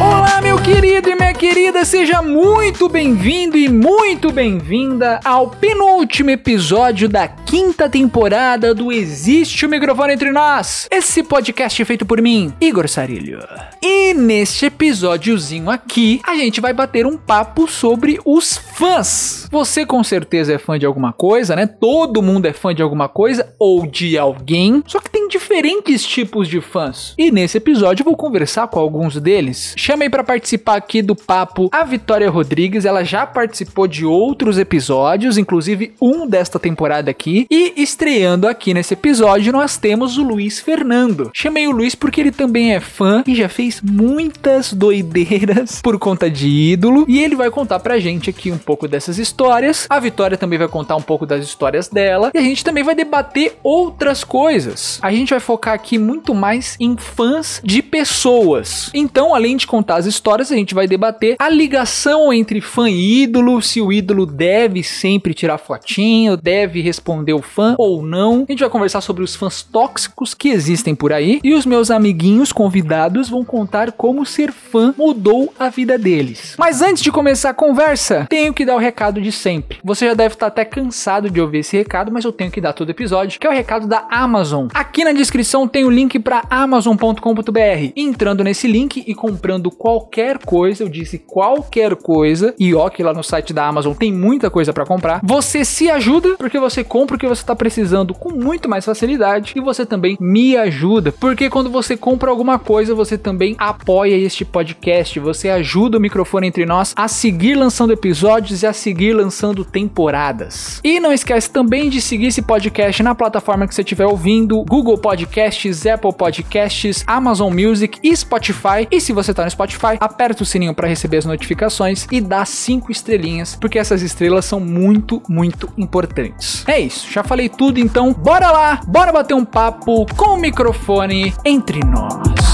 Olá, meu querido e minha querida, seja muito bem-vindo e muito bem-vinda ao penúltimo episódio da quinta temporada do Existe o Microfone Entre Nós, esse podcast feito por mim, Igor Sarilho. E neste episódiozinho aqui, a gente vai bater um papo sobre os fãs. Você com certeza é fã de alguma coisa, né? Todo mundo é fã de alguma coisa ou de alguém, só que tem diferentes tipos de fãs. E nesse episódio eu vou conversar com alguns deles. Chamei para participar aqui do papo a Vitória Rodrigues, ela já participou de outros episódios, inclusive um desta temporada aqui, e estreando aqui nesse episódio nós temos o Luiz Fernando. Chamei o Luiz porque ele também é fã e já fez muitas doideiras por conta de ídolo, e ele vai contar pra gente aqui um pouco dessas histórias. A Vitória também vai contar um pouco das histórias dela, e a gente também vai debater outras coisas. A gente vai focar aqui muito mais em fãs de pessoas. Então, além de contar as histórias, a gente vai debater a ligação entre fã e ídolo, se o ídolo deve sempre tirar fotinho, deve responder o fã ou não. A gente vai conversar sobre os fãs tóxicos que existem por aí e os meus amiguinhos convidados vão contar como ser fã mudou a vida deles. Mas antes de começar a conversa, tenho que dar o recado de sempre. Você já deve estar até cansado de ouvir esse recado, mas eu tenho que dar todo episódio, que é o recado da Amazon. Aqui na descrição tem o link para amazon.com.br. Entrando nesse link e comprando qualquer coisa, eu disse qualquer coisa, e ó que lá no site da Amazon tem muita coisa para comprar. Você se ajuda porque você compra o que você está precisando com muito mais facilidade e você também me ajuda, porque quando você compra alguma coisa, você também apoia este podcast, você ajuda o microfone entre nós a seguir lançando episódios e a seguir lançando temporadas. E não esquece também de seguir esse podcast na plataforma que você estiver ouvindo, Google Podcasts, Apple Podcasts, Amazon Music e Spotify. E se você tá no Spotify, aperta o sininho para receber as notificações e dá cinco estrelinhas, porque essas estrelas são muito, muito importantes. É isso, já falei tudo, então bora lá, bora bater um papo com o microfone entre nós.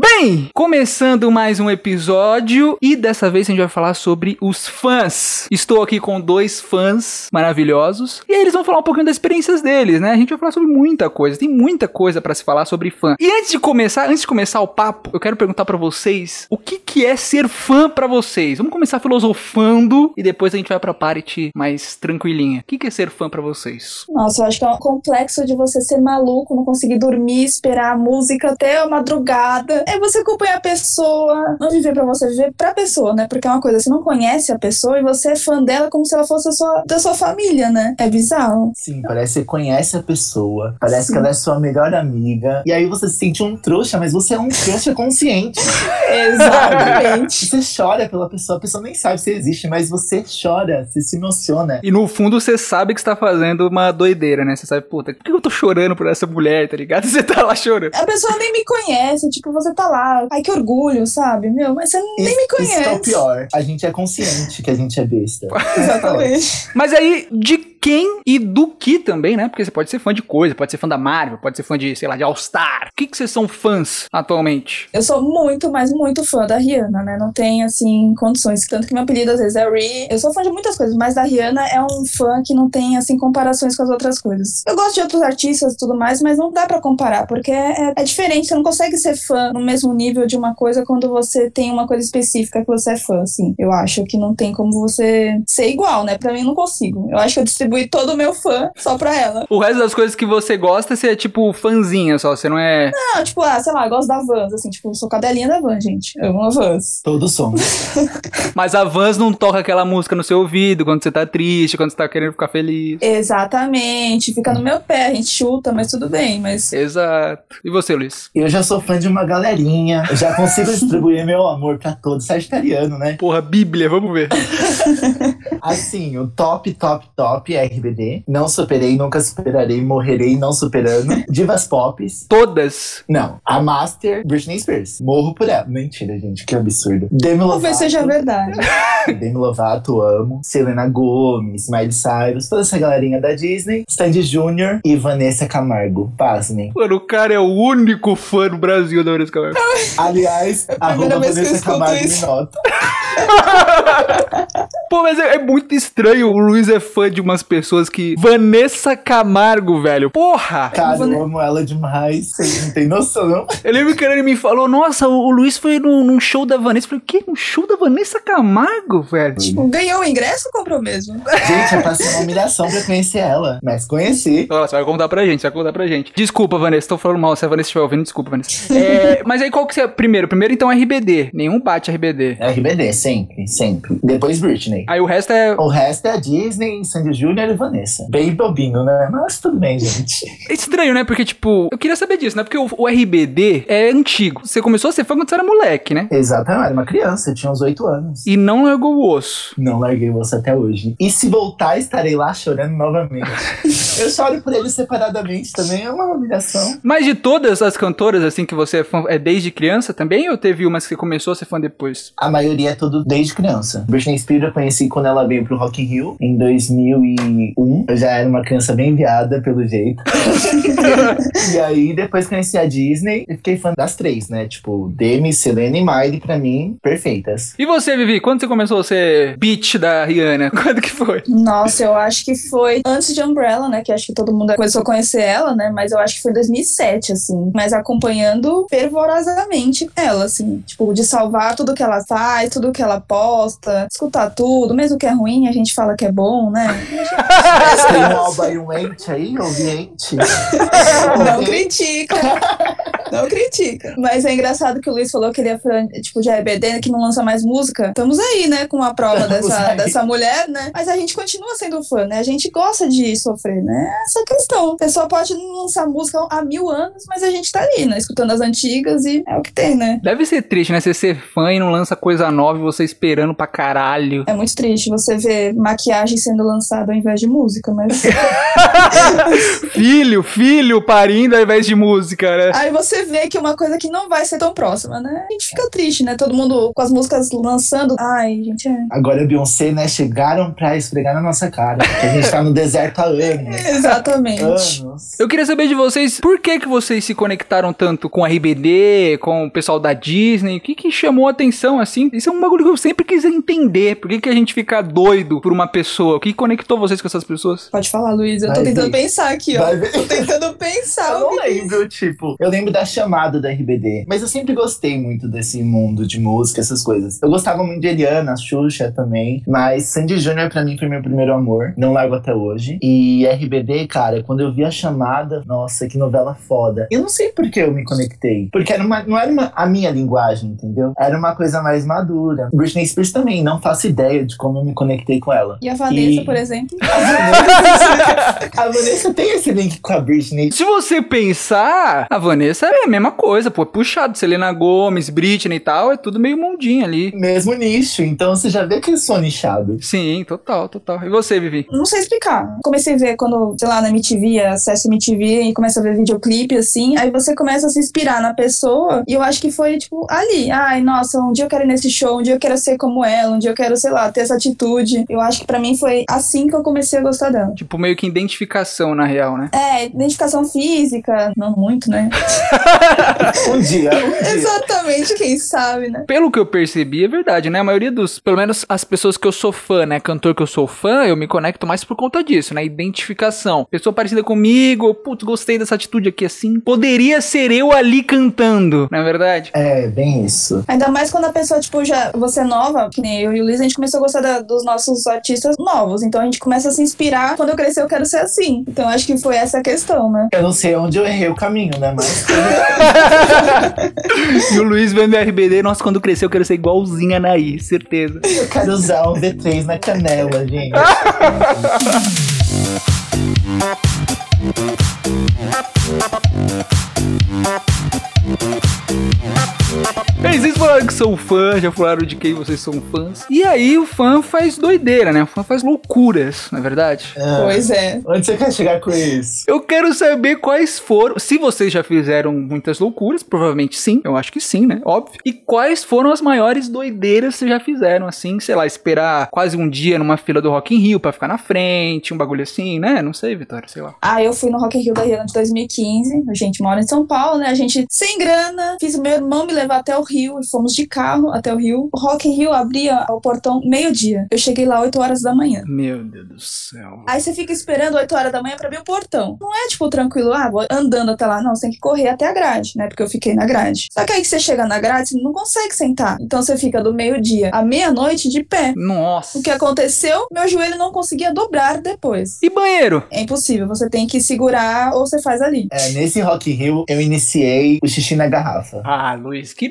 Bem, começando mais um episódio e dessa vez a gente vai falar sobre os fãs. Estou aqui com dois fãs maravilhosos e eles vão falar um pouquinho das experiências deles, né? A gente vai falar sobre muita coisa, tem muita coisa para se falar sobre fã. E antes de começar, antes de começar o papo, eu quero perguntar para vocês o que que é ser fã para vocês. Vamos começar filosofando e depois a gente vai para parte mais tranquilinha. O que que é ser fã para vocês? Nossa, eu acho que é um complexo de você ser maluco, não conseguir dormir, esperar a música até a madrugada é você acompanhar a pessoa, não viver pra você, viver pra pessoa, né? Porque é uma coisa, você não conhece a pessoa e você é fã dela como se ela fosse a sua, da sua família, né? É bizarro. Sim, parece que você conhece a pessoa, parece Sim. que ela é sua melhor amiga, e aí você se sente um trouxa, mas você é um trouxa consciente. Exatamente. Você chora pela pessoa, a pessoa nem sabe se existe, mas você chora, você se emociona. E no fundo você sabe que você tá fazendo uma doideira, né? Você sabe, puta, por que eu tô chorando por essa mulher, tá ligado? Você tá lá chorando. a pessoa nem me conhece, tipo, você tá lá, ai que orgulho, sabe? Meu, mas você nem me Isso que é o conhece. pior. A gente é consciente que a gente é besta. Exatamente. Mas aí, de quem e do que também, né? Porque você pode ser fã de coisa, pode ser fã da Marvel, pode ser fã de, sei lá, de All-Star. O que, que vocês são fãs atualmente? Eu sou muito, mas muito fã da Rihanna, né? Não tem, assim, condições. Tanto que meu apelido às vezes é Ri. Eu sou fã de muitas coisas, mas da Rihanna é um fã que não tem, assim, comparações com as outras coisas. Eu gosto de outros artistas e tudo mais, mas não dá pra comparar, porque é, é diferente. Você não consegue ser fã no mesmo nível de uma coisa quando você tem uma coisa específica que você é fã, assim. Eu acho que não tem como você ser igual, né? Pra mim, não consigo. Eu acho que eu distribuí todo o meu fã só pra ela. O resto das coisas que você gosta, você é tipo fãzinha só, você não é. Não, tipo, ah, sei lá, eu gosto da Vans, assim, tipo, eu sou cadelinha da Vans, gente. Eu amo a Vans. Todos somos. Mas a Vans não toca aquela música no seu ouvido quando você tá triste, quando você tá querendo ficar feliz. Exatamente, fica no meu pé, a gente chuta, mas tudo bem, mas Exato. E você, Luiz? Eu já sou fã de uma galerinha, eu já consigo distribuir meu amor pra todo sagitariano, né? Porra, Bíblia, vamos ver. Assim, o top, top, top RBD. Não superei, nunca superarei, morrerei não superando. Divas Pop. Todas. Não. A Master, Britney Spears. Morro por ela. Mentira, gente, que absurdo. Demi Lovato. Talvez seja verdade. Demi Lovato, amo. Selena Gomez, Miley Cyrus, toda essa galerinha da Disney. Sandy Jr. e Vanessa Camargo. Pasmem. Mano, o cara é o único fã no Brasil da Vanessa Camargo. Aliás, É a primeira arroba vez que eu Vanessa Camargo isso. me nota. Pô, mas é, é muito estranho. O Luiz é fã de umas pessoas que. Vanessa Camargo, velho. Porra! Cara, eu amo ela demais. Vocês não tem noção. Eu lembro que ele me falou: Nossa, o, Luiz foi num, num show da Vanessa. Eu falei: O quê? Um show da Vanessa Camargo, velho? Tipo, ganhou o ingresso ou comprou mesmo? Gente, eu passei uma humilhação pra conhecer ela. Mas conheci. Ó, Você vai contar pra gente, você vai contar pra gente. Desculpa, Vanessa, tô falando mal. Se a Vanessa estiver ouvindo, desculpa, Vanessa. É, mas aí qual que você é? Primeiro, primeiro então RBD. Nenhum bate RBD. RBD, sempre, sempre. Depois Britney. Aí o resto é. O resto é a Disney, Sandy E Vanessa. Bem bobinho, né? Mas tudo bem, gente. É estranho, né? Porque, tipo, eu queria saber disso, né? Porque o, o RBD é antigo. Você começou a ser fã quando você era moleque, né? Exatamente, era uma criança, eu tinha uns 8 anos. E não largou o osso. Não larguei você até hoje. E se voltar, estarei lá chorando novamente. eu choro por ele separadamente também, é uma humilhação. Mas de todas as cantoras, assim, que você é fã, é desde criança também? Ou teve umas que começou a ser fã depois? A maioria é tudo desde criança. Britney Spears eu conheci quando ela veio pro Rock in Rio, em 2001. Eu já era uma criança bem viada, pelo jeito. e aí, depois conheci a Disney e fiquei fã das três, né? Tipo, Demi, Selena e Miley, pra mim, perfeitas. E você, Vivi, quando você começou a ser bitch da Rihanna? Quando que foi? Nossa, eu acho que foi antes de Umbrella, né? Que acho que todo mundo começou a conhecer ela, né? Mas eu acho que foi 2007, assim. Mas acompanhando fervorosamente ela, assim. Tipo, de salvar tudo que ela faz, tudo que ela posta, escutar tudo. Mesmo que é ruim, a gente fala que é bom, né? Tem um álbum aí, um ente aí, ouviente. Não critica. Não critica. Mas é engraçado que o Luiz falou que ele é fã, tipo, de RBD, que não lança mais música. Estamos aí, né, com a prova Estamos dessa, aí. dessa mulher, né? Mas a gente continua sendo fã, né? A gente gosta de sofrer, né? Essa questão. A pessoa pode não lançar música há mil anos, mas a gente tá ali, né? Escutando as antigas e é o que tem, né? Deve ser triste, né? Você ser fã e não lança coisa nova e você esperando pra caralho. É muito triste você ver maquiagem sendo lançada ao invés de música, mas. filho, filho parindo ao invés de música, né? Aí você vê que é uma coisa que não vai ser tão próxima, né? A gente fica triste, né? Todo mundo com as músicas lançando. Ai, gente, é. Agora a Beyoncé, né, chegaram pra esfregar na nossa cara. Que a gente tá no deserto há anos. Exatamente. Anos. Eu queria saber de vocês, por que que vocês se conectaram tanto com a RBD, com o pessoal da Disney? O que que chamou a atenção, assim? Isso é um bagulho que eu sempre quis entender. Por que que a gente fica doido por uma pessoa? O que conectou vocês com essas pessoas? Pode falar, Luiz. Eu tô Vai tentando ver. pensar aqui, ó. Tô tentando pensar. Eu não lembro, tipo. Eu lembro da chamada da RBD. Mas eu sempre gostei muito desse mundo de música, essas coisas. Eu gostava muito de Eliana, Xuxa também. Mas Sandy Júnior pra mim foi meu primeiro amor. Não largo até hoje. E RBD, cara, quando eu vi a chamada, nossa, que novela foda. Eu não sei por que eu me conectei. Porque era uma, não era uma, a minha linguagem, entendeu? Era uma coisa mais madura. Britney Spears também, não faço ideia de como eu me conectei com ela. E a Vanessa, E- por exemplo. A Vanessa tem esse link com a Britney. Se você pensar, a Vanessa é a mesma coisa, pô. é Puxado, Selena Gomes, Britney e tal, é tudo meio mundinho ali. Mesmo nicho, então você já vê que eu sou nichado. Sim, total, total. E você, Vivi? Não sei explicar. Comecei a ver quando, sei lá, na MTV, acesso MTV e começa a ver videoclipe, assim. Aí você começa a se inspirar na pessoa. E eu acho que foi, tipo, ali. Ai, nossa, um dia eu quero ir nesse show, um dia eu quero ser como ela, um dia eu quero, sei lá, ter essa atitude. Eu acho que pra mim foi assim que eu comecei a gostar dela. Tipo, meio que identificação, na real, né? É, identificação física, não muito, né? Um dia, um dia. Exatamente, quem sabe, né? Pelo que eu percebi, é verdade, né? A maioria dos, pelo menos as pessoas que eu sou fã, né? Cantor que eu sou fã, eu me conecto mais por conta disso, né? Identificação. Pessoa parecida comigo, putz, gostei dessa atitude aqui assim. Poderia ser eu ali cantando, não é verdade? É, bem isso. Ainda mais quando a pessoa, tipo, já você é nova, que nem eu e o Luiz, a gente começou a gostar da- dos nossos artistas novos. Então a gente começa a se inspirar. Quando eu crescer, eu quero ser assim. Então acho que foi essa a questão, né? Eu não sei onde eu errei o caminho, né? Mas E o Luiz vendo RBD, nossa, quando crescer eu quero ser igualzinho a Naí, certeza. eu quero usar um V3 na canela, gente. vocês falaram que são fãs, já falaram de quem vocês são fãs. E aí o fã faz doideira, né? O fã faz loucuras, não é verdade? Ah, Pois é. Onde você quer chegar com isso? Eu quero saber quais foram. Se vocês já fizeram muitas loucuras, provavelmente sim. Eu acho que sim, né? Óbvio. E quais foram as maiores doideiras que vocês já fizeram, assim, sei lá, esperar quase um dia numa fila do Rock in Rio pra ficar na frente, um bagulho assim, né? Não sei, Vitória, sei lá. Ah, eu fui no Rock in Rio da Rihanna de 2015. A gente mora em São Paulo, né? A gente sem grana. Fiz o meu irmão me levar até o Rio e fomos de carro até o Rio. O Rock in Rio abria o portão meio-dia. Eu cheguei lá 8 horas da manhã. Meu Deus do céu. Aí você fica esperando 8 horas da manhã pra abrir o portão. Não é tipo tranquilo, ah, vou andando até lá. Não, você tem que correr até a grade, né? Porque eu fiquei na grade. Só que aí que você chega na grade, você não consegue sentar. Então você fica do meio-dia à meia-noite de pé. Nossa. O que aconteceu? Meu joelho não conseguia dobrar depois. E banheiro? É impossível, você tem que segurar ou você faz ali. É, nesse Rock in Rio, eu iniciei o xixi na garrafa. Ah, Luiz, que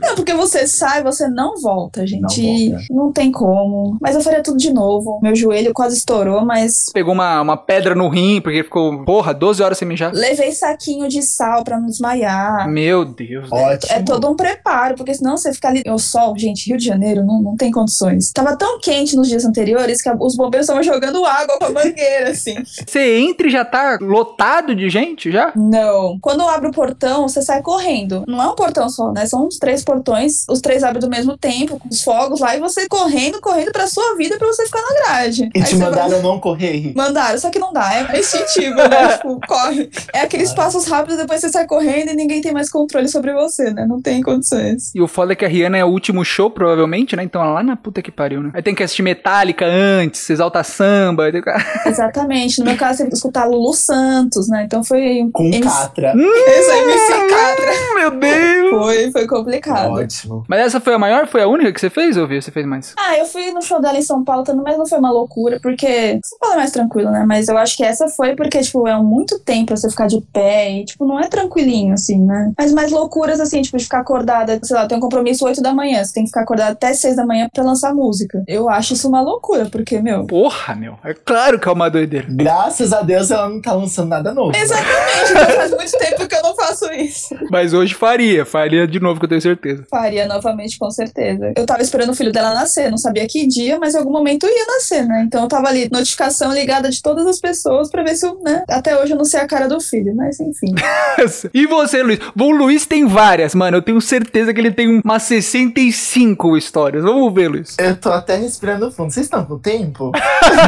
Não, porque você sai, você não volta, gente. volta. Não, tem como. Mas eu faria tudo de novo. Meu joelho quase estourou, mas Pegou uma, uma pedra no rim, porque ficou, porra, 12 horas sem mijar. levei saquinho de sal pra não desmaiar. Meu Deus. Ótimo. É todo um preparo, porque senão você fica ali. O sol, gente, Rio de Janeiro não, não tem condições. Tava tão quente nos dias anteriores que os bombeiros estavam jogando água com a mangueira, assim. Você entra e já tá lotado de gente já? Não. Quando abre o portão, você sai correndo. Não é um portão só, né? São uns três portões. Os três abrem do mesmo tempo, com os fogos lá, e você correndo, correndo pra sua vida pra você ficar na grade. E Aí te mandaram vai- não correr. Mandaram, só que não dá, é instintivo, né? tipo, corre. É aqueles passos rápidos, depois você sai correndo e ninguém tem mais controle sobre você, né? Não tem condições. E o foda é que a Rihanna é o último show, provavelmente, né? Então ela lá na puta que pariu, né? Aí tem que assistir Metallica antes, exalta samba. aí tem que- Exatamente. No meu caso, você escutar Lulu Santos, né? Então foi. Com MC catra. Esse MC Catra. Meu Deus! Foi, foi complicado. Ótimo. Mas essa foi a maior? Foi a única que você fez, ou Você fez mais? Ah, eu fui no show dela em São Paulo também, mas não foi uma loucura, porque São Paulo é mais tranquilo, né? Mas eu acho que essa foi porque, tipo, é muito tempo pra você ficar de pé e, tipo, não é tranquilinho, assim, né? Mas mais loucuras, assim, tipo, de ficar acordada, sei lá, tem um compromisso 8 da manhã, você tem que ficar acordada até 6 da manhã pra lançar música. Eu acho isso uma loucura, porque, meu. Porra, meu. É claro que é uma doideira. Graças a Deus ela não tá lançando nada novo. Exatamente, então faz muito tempo que eu não faço isso. Mas hoje faria. Faria de novo, que eu tenho certeza. Faria novamente, com certeza. Eu tava esperando o filho dela nascer, não sabia que dia, mas em algum momento ia nascer, né? Então eu tava ali, notificação ligada de todas as pessoas pra ver se eu, né? Até hoje eu não sei a cara do filho, mas enfim. e você, Luiz? O Luiz tem várias, mano. Eu tenho certeza que ele tem umas 65 histórias. Vamos ver, Luiz. Eu tô até respirando fundo. Vocês estão com tempo?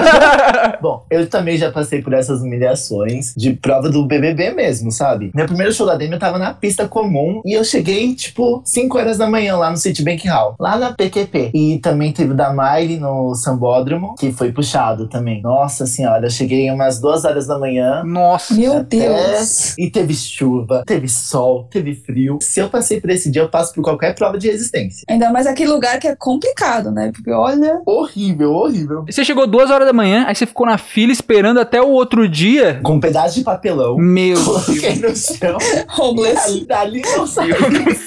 Bom, eu também já passei por essas humilhações de prova do BBB mesmo, sabe? Meu primeiro show da Demi eu tava na pista comum e eu cheguei, tipo, 5 horas da manhã lá no Citibank Hall, lá na PQP. E também teve o da Miley no Sambódromo, que foi puxado também. Nossa senhora, eu cheguei umas 2 horas da manhã. Nossa. Meu Até- Deus. E teve chuva, teve sol, teve frio. Se eu passei por esse dia, eu passo por qualquer prova de resistência. Ainda mais aquele lugar que é complicado, né? Porque olha. Horrível, horrível. Você chegou duas horas da manhã, aí você ficou na fila esperando até o outro dia. Com um pedaço de papelão. Meu Coloquei Deus. no chão. Homeless. Dali, dali não sai.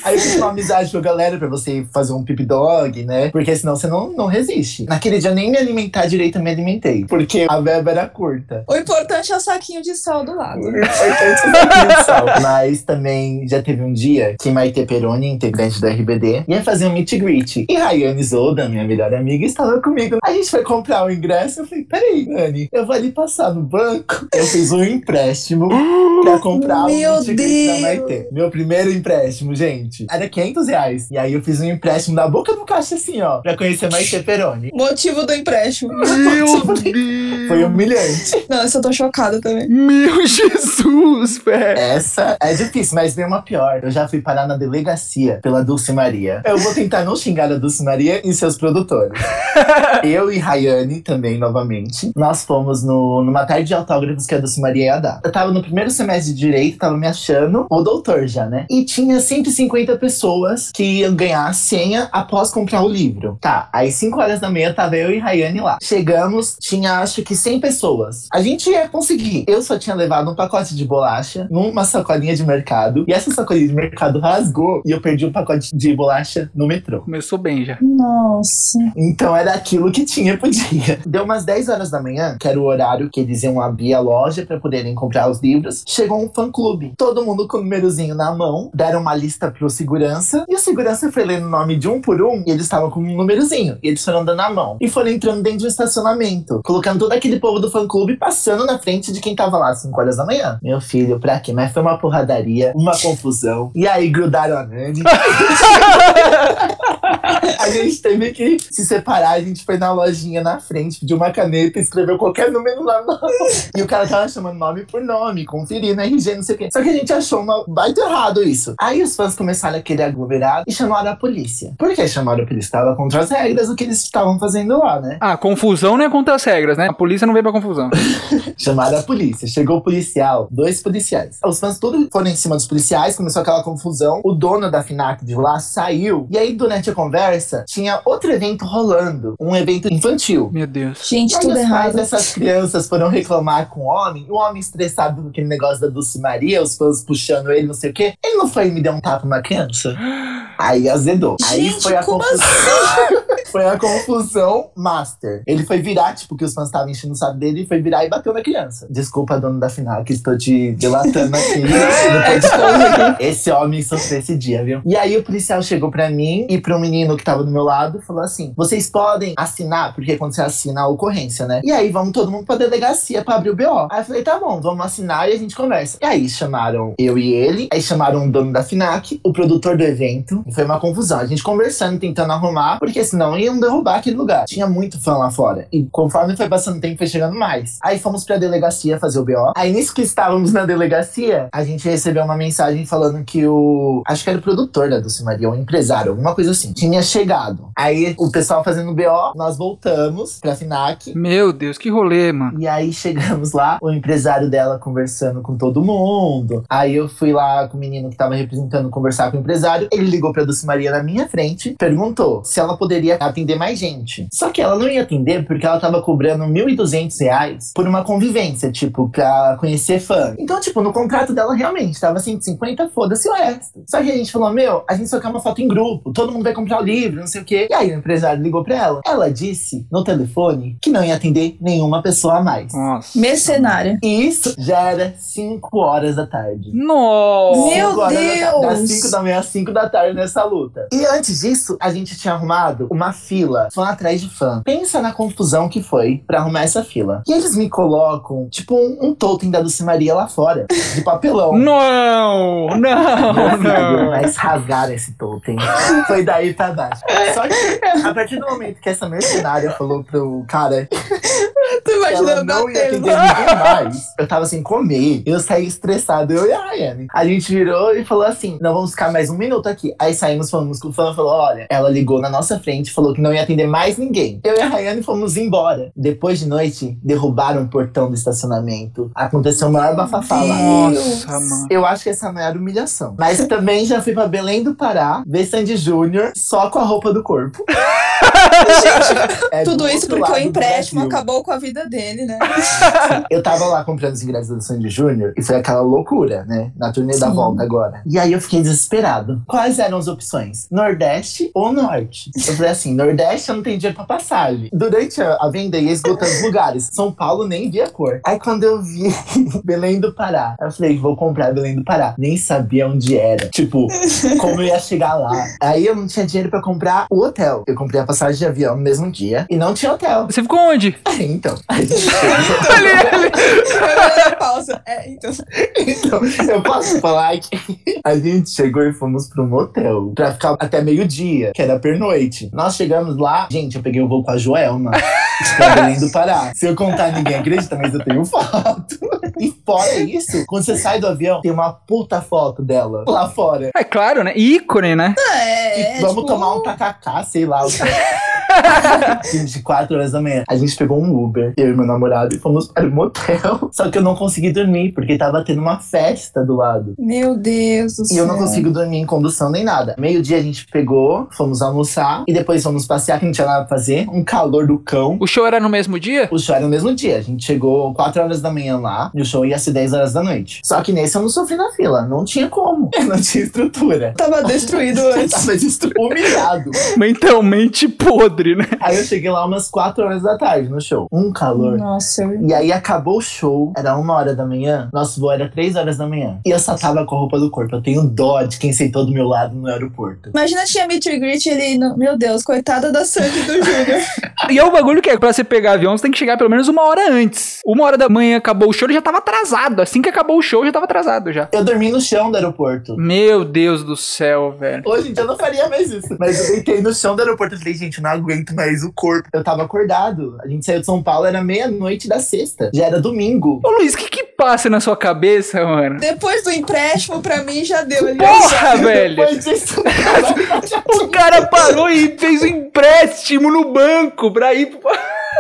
Aí uma amizade com a galera pra você fazer um pip dog, né? Porque senão você não, não resiste. Naquele dia nem me alimentar direito eu me alimentei. Porque a verba era curta. O importante é o saquinho de sal do lado. O importante é o saquinho de sal. Mas também já teve um dia que Maite Peroni, integrante do RBD, ia fazer um meet and greet. E Rayane Zoda, minha melhor amiga, estava comigo. A gente foi comprar o ingresso. Eu falei, peraí, Nani, eu vou ali passar no banco. Eu fiz um empréstimo pra comprar o meet and greet da. Maite. Meu primeiro empréstimo, gente, era 500 reais. E aí eu fiz um empréstimo da boca do caixa assim, ó, pra conhecer Maite Peroni. Motivo do empréstimo. Meu Deus. Foi humilhante. Nossa, eu tô chocada também. Meu Jesus, velho. Essa é difícil, mas vem uma pior. Eu já fui parar na delegacia pela Dulce Maria. Eu vou tentar não xingar a Dulce Maria e seus produtores. eu e Rayane também, novamente. Nós fomos no, numa tarde de autógrafos que a Dulce Maria ia dar. Eu tava no primeiro semestre de Direito, tava me achando o doutor já, né? E tinha 150 pessoas que iam ganhar a senha após comprar o livro. Tá, aí 5 horas da manhã tava eu e Rayane lá. Chegamos, tinha acho que 100 pessoas. A gente ia conseguir. Eu só tinha levado um pacote de bolacha numa sacolinha de mercado. E essa sacolinha de mercado rasgou e eu perdi um pacote de bolacha no metrô. Começou bem já. Nossa. Então era aquilo que tinha pro dia. Deu umas 10 horas da manhã, que era o horário que eles iam abrir a loja pra poderem comprar os livros. Chegou um fã-clube. Todo mundo com o númerozinho na mão. Deram uma lista pro pro segurança. E o segurança foi lendo o nome de um por um. E eles estavam com um númerozinho. E eles foram dando a mão. E foram entrando dentro do estacionamento. Colocando todo aquele povo do fã-clube passando na frente de quem tava lá às 5 horas da manhã. Meu filho, pra quê? Mas foi uma porradaria, uma confusão. E aí grudaram a Nani. a gente teve que se separar. A gente foi na lojinha na frente, pediu uma caneta, escreveu qualquer número lá no E o cara tava chamando nome por nome, conferindo RG, não sei o quê. Só que a gente achou uma baita errado isso. Aí os fãs começaram a querer aglomerar e chamaram a polícia. Por que chamaram a polícia? Tava contra as regras do que eles estavam fazendo lá, né? Ah, confusão não é contra as regras, né? A polícia não veio pra confusão. Chamaram a polícia. Chegou o policial, dois policiais. Os fãs todos foram em cima dos policiais, começou aquela confusão. O dono da FINAC de lá saiu. E aí, durante a conversa, tinha outro evento rolando. Um evento infantil. Meu Deus. Gente, Aí tudo os pais errado. dessas crianças foram reclamar com o homem, o homem estressado com aquele negócio da Dulce Maria, os fãs puxando ele, não sei o quê. Ele não foi e me deu um tapa na criança. Aí azedou. Aí Gente, foi a como confusão. foi a confusão master. Ele foi virar, tipo, que os fãs estavam enchendo o saco dele, e foi virar e bateu na criança. Desculpa, dono da final, que estou te delatando aqui. Esse homem sofreu esse dia, viu? E aí o policial chegou pra mim e pro menino que tava do meu lado, falou assim: vocês podem assinar, porque quando você assina a ocorrência, né? E aí vamos todo mundo pra delegacia pra abrir o BO. Aí eu falei, tá bom, vamos assinar e a gente conversa. E aí chamaram eu e ele, aí chamaram o dono da FINAC, o produtor do evento, e foi uma confusão. A gente conversando, tentando arrumar, porque senão iam derrubar aquele lugar. Tinha muito fã lá fora. E conforme foi passando o tempo, foi chegando mais. Aí fomos pra delegacia fazer o BO. Aí nisso que estávamos na delegacia, a gente recebeu uma mensagem falando que o. Acho que era o produtor da Dulce Maria, o empresário, alguma coisa assim. Tinha chegado. Aí o pessoal fazendo o BO, nós voltamos pra FINAC. Meu Deus, que rolê, mano. E aí chegamos lá, o empresário dela conversando com todo mundo. Aí eu fui lá com o menino que tava representando conversar com o empresário. Ele ligou pra Dulce Maria na minha frente, perguntou se ela poderia atender mais gente. Só que ela não ia atender porque ela tava cobrando 1.200 reais por uma convivência, tipo, pra conhecer fã. Então, tipo, no contrato dela realmente tava 150, foda-se o resto. Só que a gente falou, meu, a gente só quer uma foto em grupo, todo mundo vai comprar o livro, não sei o quê. E aí o empresário ligou pra ela. Ela disse no telefone que não ia atender nenhuma pessoa a mais. Nossa. Mercenária. E isso já era 5 horas da tarde. Nossa. Meu horas da Das Deus! 5 da manhã às 5 da tarde nessa luta. E antes disso, a gente tinha arrumado uma fila, fã atrás de fã. Pensa na confusão que foi pra arrumar essa fila. E eles me colocam, tipo, um, um totem da Dulce Maria lá fora, de papelão. Não, não, Meu filho, não. Mas rasgaram esse totem. Foi daí pra baixo. Só que, a partir do momento que essa mercenária falou pro cara Tô ela imaginando não ia atender ninguém mais. Eu tava sem comer. Eu saí estressado, eu e a Rayane. A gente virou e falou assim: não, vamos ficar mais um minuto aqui. Aí saímos, fomos com o fã falou: olha, ela ligou na nossa frente, falou que não ia atender mais ninguém. Eu e a Rayane fomos embora. Depois de noite, derrubaram o portão do estacionamento. Aconteceu o maior bafafá lá. Nossa, mano. Eu acho que essa não era humilhação. Mas também já fui pra Belém do Pará, ver Sandy Júnior só com a roupa do corpo. É do Tudo isso porque o empréstimo acabou com a vida dele, né? Eu tava lá comprando os ingressos do Sandy Júnior e foi aquela loucura, né? Na turnê da Sim. volta agora. E aí eu fiquei desesperado. Quais eram as opções? Nordeste ou Norte? Eu falei assim: Nordeste eu não tenho dinheiro pra passagem. Durante a, a venda ia esgotando os lugares. São Paulo nem via cor. Aí quando eu vi Belém do Pará, eu falei: vou comprar Belém do Pará. Nem sabia onde era. Tipo, como eu ia chegar lá. Aí eu não tinha dinheiro pra comprar o hotel. Eu comprei a passagem de avião no mesmo dia e não tinha hotel. Você ficou onde? Então, a gente Ali, ali. Pausa. É, então. Então, eu posso falar que a gente chegou e fomos pra um motel pra ficar até meio-dia, que era pernoite. Nós chegamos lá, gente, eu peguei o voo com a Joelma, pra Belém do Pará. Se eu contar, ninguém acredita, mas eu tenho foto. E fora isso, quando você sai do avião, tem uma puta foto dela lá fora. É claro, né? Ícone, né? É, E vamos tipo, tomar um tacacá, sei lá. o que. de 4 horas da manhã. A gente pegou um Uber, eu e meu namorado, e fomos para o motel. Só que eu não consegui dormir, porque tava tendo uma festa do lado. Meu Deus do E céu. eu não consigo dormir em condução nem nada. Meio-dia a gente pegou, fomos almoçar e depois fomos passear, que não tinha nada pra fazer. Um calor do cão. O show era no mesmo dia? O show era no mesmo dia. A gente chegou 4 horas da manhã lá e o show ia ser 10 horas da noite. Só que nesse eu não sofri na fila. Não tinha como. Eu não tinha estrutura. Tava destruído antes. tava destru- humilhado. Mentalmente podre. Podre, né? Aí eu cheguei lá umas 4 horas da tarde no show. Um calor. Nossa. E aí acabou o show, era uma hora da manhã, nosso voo era três horas da manhã. E eu só tava com a roupa do corpo. Eu tenho dó de quem sentou do meu lado no aeroporto. Imagina tinha meet and greet ele. no- Meu Deus, coitada da Sandy do Júnior. E é o bagulho que é, pra você pegar avião, você tem que chegar pelo menos uma hora antes. Uma hora da manhã acabou o show, ele já tava atrasado. Assim que acabou o show, já tava atrasado já. Eu dormi no chão do aeroporto. Meu Deus do céu, velho. Hoje em dia eu não faria mais isso. Mas eu deitei no chão do aeroporto e falei, gente, não aguento mais o corpo. Eu tava acordado. A gente saiu de São Paulo, era meia-noite da sexta. Já era domingo. Ô Luiz, o que que passa na sua cabeça, mano? Depois do empréstimo, pra mim já deu. Porra, velho! Depois disso, O cara parou e fez um empréstimo no banco pra ir pro...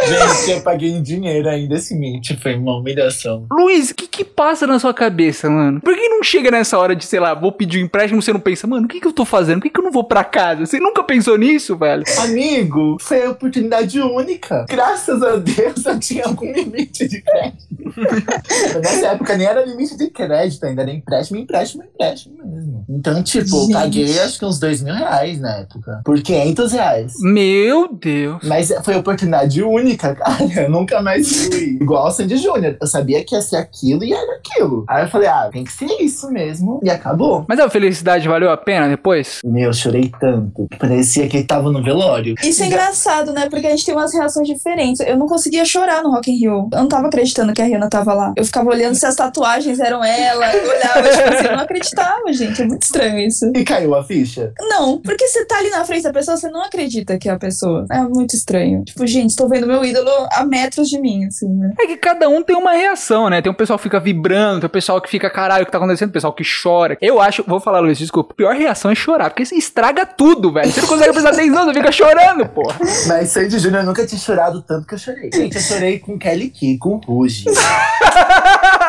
gente, eu paguei em dinheiro ainda esse mint. Foi uma humilhação. Luiz, o que que passa na sua cabeça, mano? Por que não chega nessa hora de, sei lá, vou pedir um empréstimo, você não pensa, mano, o que que eu tô fazendo? Por que que eu não vou pra casa? Você nunca pensou nisso, velho? Amigo, foi a oportunidade única. Graças a Deus eu tinha algum limite de crédito. Nessa época nem era limite de crédito ainda, era empréstimo, empréstimo, empréstimo mesmo. Então, tipo, eu Gente. paguei acho que uns dois mil reais na época. Por 500 reais. Meu Deus. Mas foi oportunidade única, cara. Eu nunca mais fui igual Sandy Júnior. Eu sabia que ia ser aquilo e era aquilo. Aí eu falei, ah, tem que ser isso mesmo. E acabou. Mas a felicidade valeu a pena depois? Meu, eu chorei tanto parecia que tava no velório. Isso é engraçado, né? Porque a gente tem umas reações diferentes. Eu não conseguia chorar no Rock in Rio. Eu não tava acreditando que a Rihanna tava lá. Eu ficava olhando se as tatuagens eram ela. Eu olhava, tipo assim, eu não acreditava, gente. É muito estranho isso. E caiu a ficha. Não, porque você tá ali na frente da pessoa, você não acredita que é a pessoa. É muito estranho. Tipo, gente, tô vendo meu ídolo a metros de mim, assim, né? É que cada um tem uma reação, né? Tem um pessoal que fica vibrando, tem um pessoal que fica, caralho, o que tá acontecendo? Tem um pessoal que chora. Eu acho, vou falar, Luiz, desculpa. A pior reação é chorar, porque você estraga tudo, velho. Você não consegue prestar atenção, você fica chorando, porra. Mas Sandy Júnior nunca tinha chorado tanto que eu chorei. Gente, eu chorei com Kelly Key, com Ruge.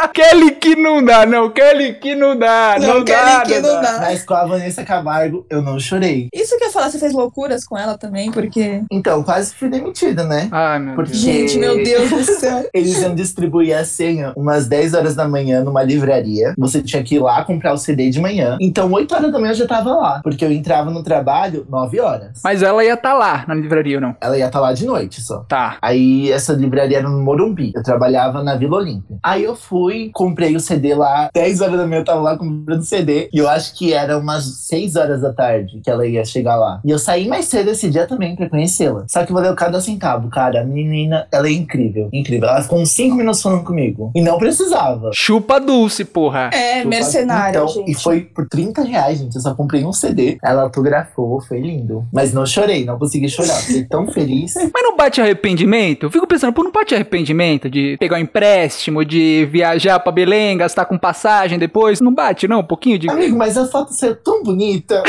Kelly que não dá, não. Kelly que não dá. Não, Não, dá, Kelly que não dá. Mas com a Vanessa Camargo, eu não chorei. Isso que eu ia falar, você fez loucuras com ela também, porque. Então, quase fui demitida, né? Ai, meu Porque- Deus. Gente, meu Deus do céu. Eles iam distribuir a senha umas 10 horas da manhã numa livraria. Você tinha que ir lá comprar o CD de manhã. Então, 8 horas da manhã eu já tava lá. Porque eu entrava no trabalho 9 horas. Mas ela ia estar lá na livraria ou não? Ela ia estar lá de noite só. Tá. Aí essa livraria era no Morumbi. Eu trabalhava na Vila Olímpia. Aí eu fui, comprei o CD lá. 10 horas da manhã eu tava lá comprando CD. E eu acho que era umas 6 horas da tarde que ela ia chegar lá. E eu saí mais cedo esse dia também pra conhecê-la. Só que valeu cada centavo, cara. A menina, ela é incrível. Incrível. Ela ficou uns 5 minutos falando comigo. E não precisava. Chupa Dulce, porra. É, Eu mercenária, então, gente. E foi por 30 reais, gente. Eu só comprei um CD. Ela autografou, foi lindo. Mas não chorei, não consegui chorar. Fiquei tão feliz. Mas não bate arrependimento? Eu fico pensando, pô, não bate arrependimento de pegar um empréstimo, de viajar pra Belém, gastar com passagem depois? Não bate, não? Um pouquinho de. Amigo, mas a foto saiu tão bonita.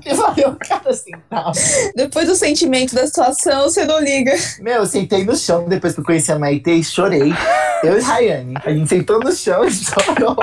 que valeu cada centavo. Depois do sentimento da situação, você não liga. Meu, eu sentei no chão depois que eu conheci a Maite e chorei. Eu e Rayane. A gente sentou no chão e chorou.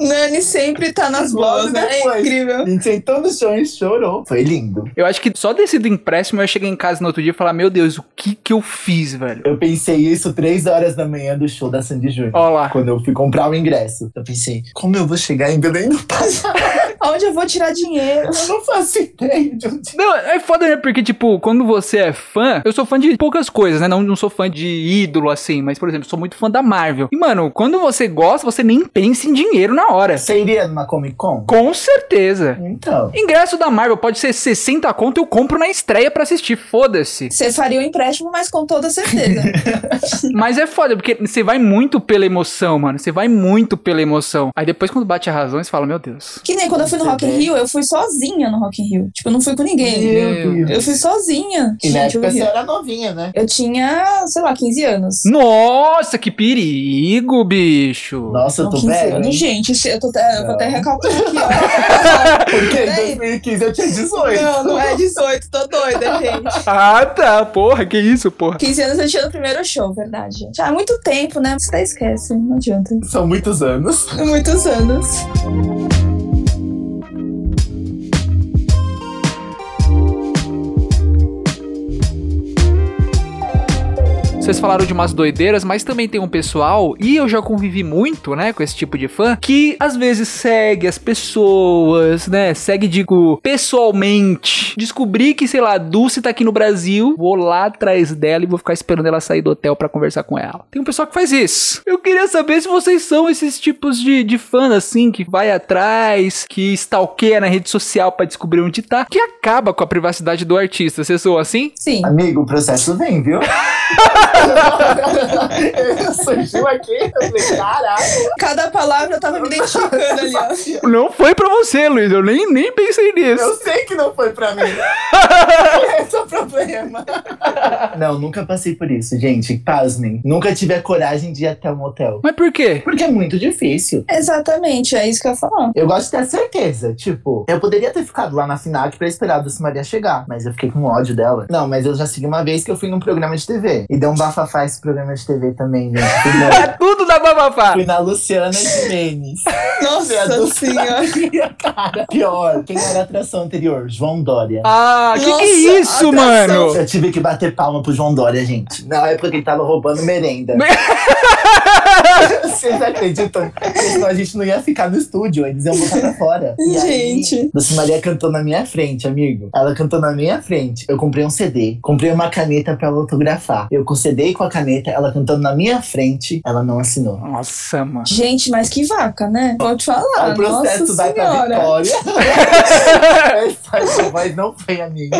Nani sempre tá nas boas, né? É incrível. A gente sentou no chão e chorou. Foi lindo. Eu acho que só desse do empréstimo eu cheguei em casa no outro dia e falar, meu Deus, o que que eu fiz, velho? Eu pensei isso três horas da manhã do show da Sandy Júnior. Ó lá. Quando eu fui comprar o ingresso. Eu pensei, como eu vou chegar em Belém do Pará? Onde eu vou tirar dinheiro? Eu não faço ideia de onde. Não, é foda, né? Porque, tipo, quando você é fã, eu sou fã de poucas coisas, né? Não, não sou fã de ídolo, assim, mas, por exemplo, sou muito fã da Marvel. E, mano, quando você gosta, você nem pensa em dinheiro na hora. Você iria numa Comic Con? Com certeza. Então. Ingresso da Marvel pode ser 60 conto, eu compro na estreia pra assistir, foda-se. Você faria o empréstimo, mas com toda certeza. Mas é foda, porque você vai muito pela emoção, mano. Você vai muito pela emoção. Aí depois, quando bate a razão, você fala, meu Deus. que nem quando eu fui no Rock in Rio, eu fui sozinha no Rock in Rio. Tipo, eu não fui com ninguém. Meu Deus. Eu fui sozinha. E na Gente, eu, época você era novinha, né? eu tinha, sei lá, 15 anos. Nossa, que perigo, bicho. Nossa, eu tô 15 velho. anos. Gente, eu, tô até, eu vou até recalcular aqui, ó. Porque em Peraí. 2015 eu tinha 18. Não, não é 18, tô doida, gente. Ah, tá, porra, que isso, porra. 15 anos eu tinha no primeiro show, verdade, gente. Ah, é muito tempo, né? Você até esquece, não adianta. São muitos anos. Muitos anos. Vocês falaram de umas doideiras, mas também tem um pessoal, e eu já convivi muito, né, com esse tipo de fã, que às vezes segue as pessoas, né? Segue, digo, pessoalmente. Descobri que, sei lá, a Dulce tá aqui no Brasil, vou lá atrás dela e vou ficar esperando ela sair do hotel para conversar com ela. Tem um pessoal que faz isso. Eu queria saber se vocês são esses tipos de, de fã, assim, que vai atrás, que stalkeia na rede social para descobrir onde tá, que acaba com a privacidade do artista. Vocês são assim? Sim. Amigo, o processo vem, viu? Surgiu aqui, eu falei, caralho. Cada palavra eu tava me identificando ali, ó. Não foi pra você, Luiz. Eu nem, nem pensei nisso. Eu sei que não foi pra mim. Esse é o problema. Não, nunca passei por isso, gente. Pasmem. Nunca tive a coragem de ir até um hotel. Mas por quê? Porque é muito difícil. Exatamente, é isso que eu ia falar. Eu gosto de ter certeza. Tipo, eu poderia ter ficado lá na FINAC pra esperar a Dulce Maria chegar. Mas eu fiquei com ódio dela. Não, mas eu já segui uma vez que eu fui num programa de TV. E deu um bafafá esse programa de TV também, na, É tudo da babafá. fui na Luciana Gimenez. Nossa senhora. Cara, pior. Quem era a atração anterior? João Dória. Ah, que que Nossa, é isso, atração. mano? Eu tive que bater palma pro João Dória, gente. Na época que ele tava roubando merenda. Vocês acreditam? Senão a gente não ia ficar no estúdio, eles iam botar pra fora. E aí, Gente. Dulce Maria cantou na minha frente, amigo. Ela cantou na minha frente. Eu comprei um CD, comprei uma caneta pra ela autografar. Eu e com a caneta, ela cantando na minha frente, ela não assinou. Nossa, mano. Gente, mas que vaca, né? Pode falar. o processo Nossa vai pra. Vitória. Essa voz não foi a minha.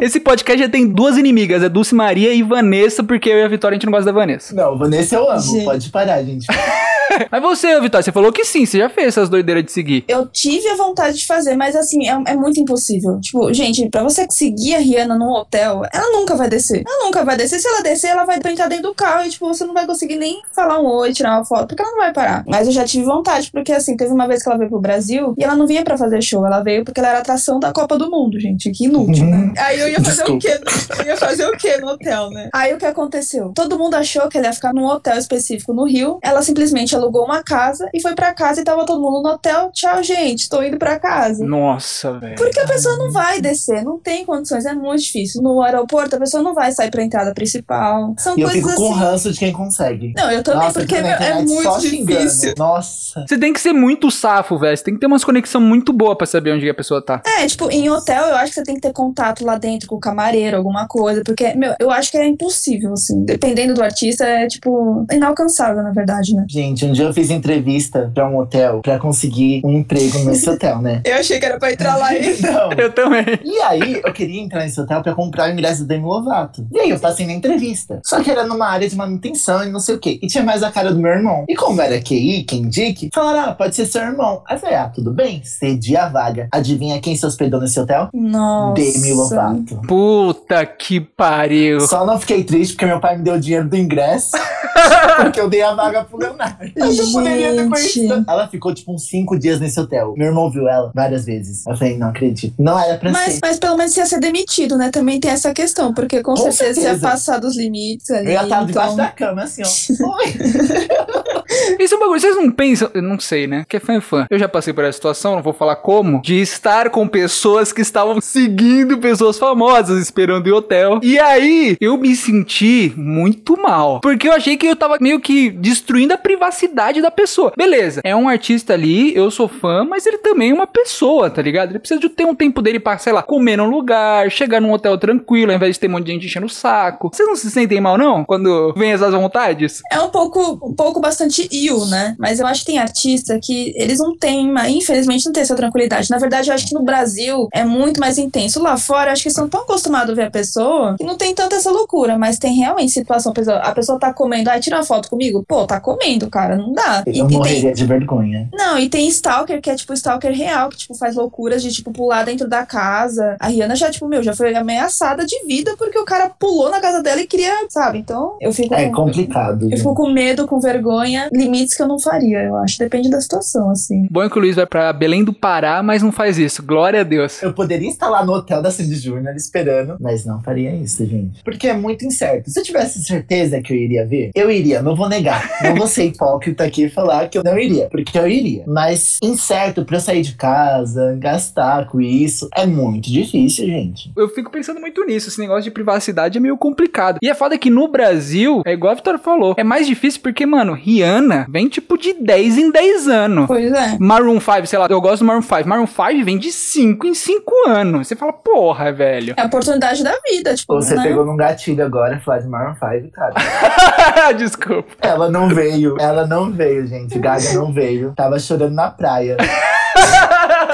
Esse podcast já tem duas inimigas, é Dulce Maria e Vanessa, porque eu e a Vitória a gente não gosta da Vanessa. Não, Vanessa eu amo. Gente. Pode parar, gente. Mas você, Vitória, você falou que sim, você já fez essas doideiras de seguir. Eu tive a vontade de fazer, mas assim, é, é muito impossível. Tipo, gente, pra você seguir a Rihanna num hotel, ela nunca vai descer. Ela nunca vai descer. Se ela descer, ela vai entrar dentro do carro e, tipo, você não vai conseguir nem falar um oi, tirar uma foto, porque ela não vai parar. Mas eu já tive vontade, porque assim, teve uma vez que ela veio pro Brasil e ela não vinha pra fazer show. Ela veio porque ela era atração da Copa do Mundo, gente. Que inútil, né? Aí eu ia fazer o quê? Eu ia fazer o quê no hotel, né? Aí o que aconteceu? Todo mundo achou que ela ia ficar num hotel específico no Rio. Ela simplesmente alugou uma casa e foi pra casa e tava todo mundo no hotel. Tchau, gente, tô indo pra casa. Nossa, velho. Porque a pessoa não vai descer, não tem condições, é muito difícil. No aeroporto, a pessoa não vai sair pra entrada principal. São E eu coisas fico com assim. ranço de quem consegue. Não, eu também, Nossa, porque eu meu, é muito só xingando. difícil. Nossa. Você tem que ser muito safo, velho. Você tem que ter umas conexão muito boa pra saber onde a pessoa tá. É, tipo, em hotel eu acho que você tem que ter contato lá dentro com o camareiro, alguma coisa, porque, meu, eu acho que é impossível, assim. Dependendo do artista, é, tipo, inalcançável, na verdade, né? Gente, um dia eu fiz entrevista pra um hotel pra conseguir um emprego nesse hotel, né? Eu achei que era pra entrar lá e. Não. Eu também. E aí, eu queria entrar nesse hotel pra comprar o ingresso do Demi Lovato. E aí, eu passei na entrevista. Só que era numa área de manutenção e não sei o quê. E tinha mais a cara do meu irmão. E como era QI, quem indique, falaram, ah, pode ser seu irmão. Aí eu falei, ah, tudo bem, cedi a vaga. Adivinha quem se hospedou nesse hotel? Nossa. Demi Lovato. Puta que pariu. Só não fiquei triste porque meu pai me deu o dinheiro do ingresso. porque eu dei a vaga pro Leonardo. Eu poderia ter conhecido. Ela ficou tipo uns cinco dias nesse hotel. Meu irmão viu ela várias vezes. Eu falei, não acredito. Não era pra Mas, ser. mas pelo menos ia ser demitido, né? Também tem essa questão, porque com, Com certeza, você ia certeza. passar dos limites ali. Eu ia estar debaixo então... da cama, assim, ó. Oi. Isso é um bagulho, vocês não pensam, eu não sei, né? Que é fã é fã. Eu já passei por essa situação, não vou falar como, de estar com pessoas que estavam seguindo pessoas famosas, esperando em hotel. E aí, eu me senti muito mal. Porque eu achei que eu tava meio que destruindo a privacidade da pessoa. Beleza, é um artista ali, eu sou fã, mas ele também é uma pessoa, tá ligado? Ele precisa de ter um tempo dele pra, sei lá, comer num lugar, chegar num hotel tranquilo, ao invés de ter um monte de gente enchendo o saco. Vocês não se sentem mal, não? Quando vem essas vontades? É um pouco, um pouco bastante you, né? Mas eu acho que tem artista que eles não têm, infelizmente não tem essa tranquilidade. Na verdade, eu acho que no Brasil é muito mais intenso. Lá fora, eu acho que eles estão tão acostumados a ver a pessoa que não tem tanta essa loucura. Mas tem realmente situação, a pessoa, a pessoa tá comendo, ai, tira uma foto comigo. Pô, tá comendo, cara, não dá. Eu e tem, morreria de vergonha. não, e tem stalker que é tipo stalker real, que tipo faz loucuras de tipo pular dentro da casa. A Rihanna já, tipo, meu, já foi ameaçada de vida porque o cara pulou na casa dela e queria, sabe? Então, eu fico É com- complicado. eu fico com medo, com vergonha. Limites que eu não faria, eu acho. Depende da situação, assim. Bom é que o Luiz vai pra Belém do Pará, mas não faz isso. Glória a Deus. Eu poderia lá no hotel da Sandy Júnior esperando, mas não faria isso, gente. Porque é muito incerto. Se eu tivesse certeza que eu iria ver, eu iria, não vou negar. Não vou ser hipócrita aqui e falar que eu não iria, porque eu iria. Mas incerto pra eu sair de casa, gastar com isso, é muito difícil, gente. Eu fico pensando muito nisso. Esse negócio de privacidade é meio complicado. E é foda que no Brasil, é igual a Vitória falou, é mais difícil porque, mano, Rihanna vem tipo de 10 em 10 anos. Pois é. Maroon 5, sei lá, eu gosto do Maroon 5. Maroon 5 vem de 5 em 5 anos. Você fala, porra, velho. É a oportunidade da vida, tipo, Você né? pegou num gatilho agora, falar de Maroon 5, cara. Desculpa. Ela não veio, ela não veio, gente. Gaga não veio. Tava chorando na praia.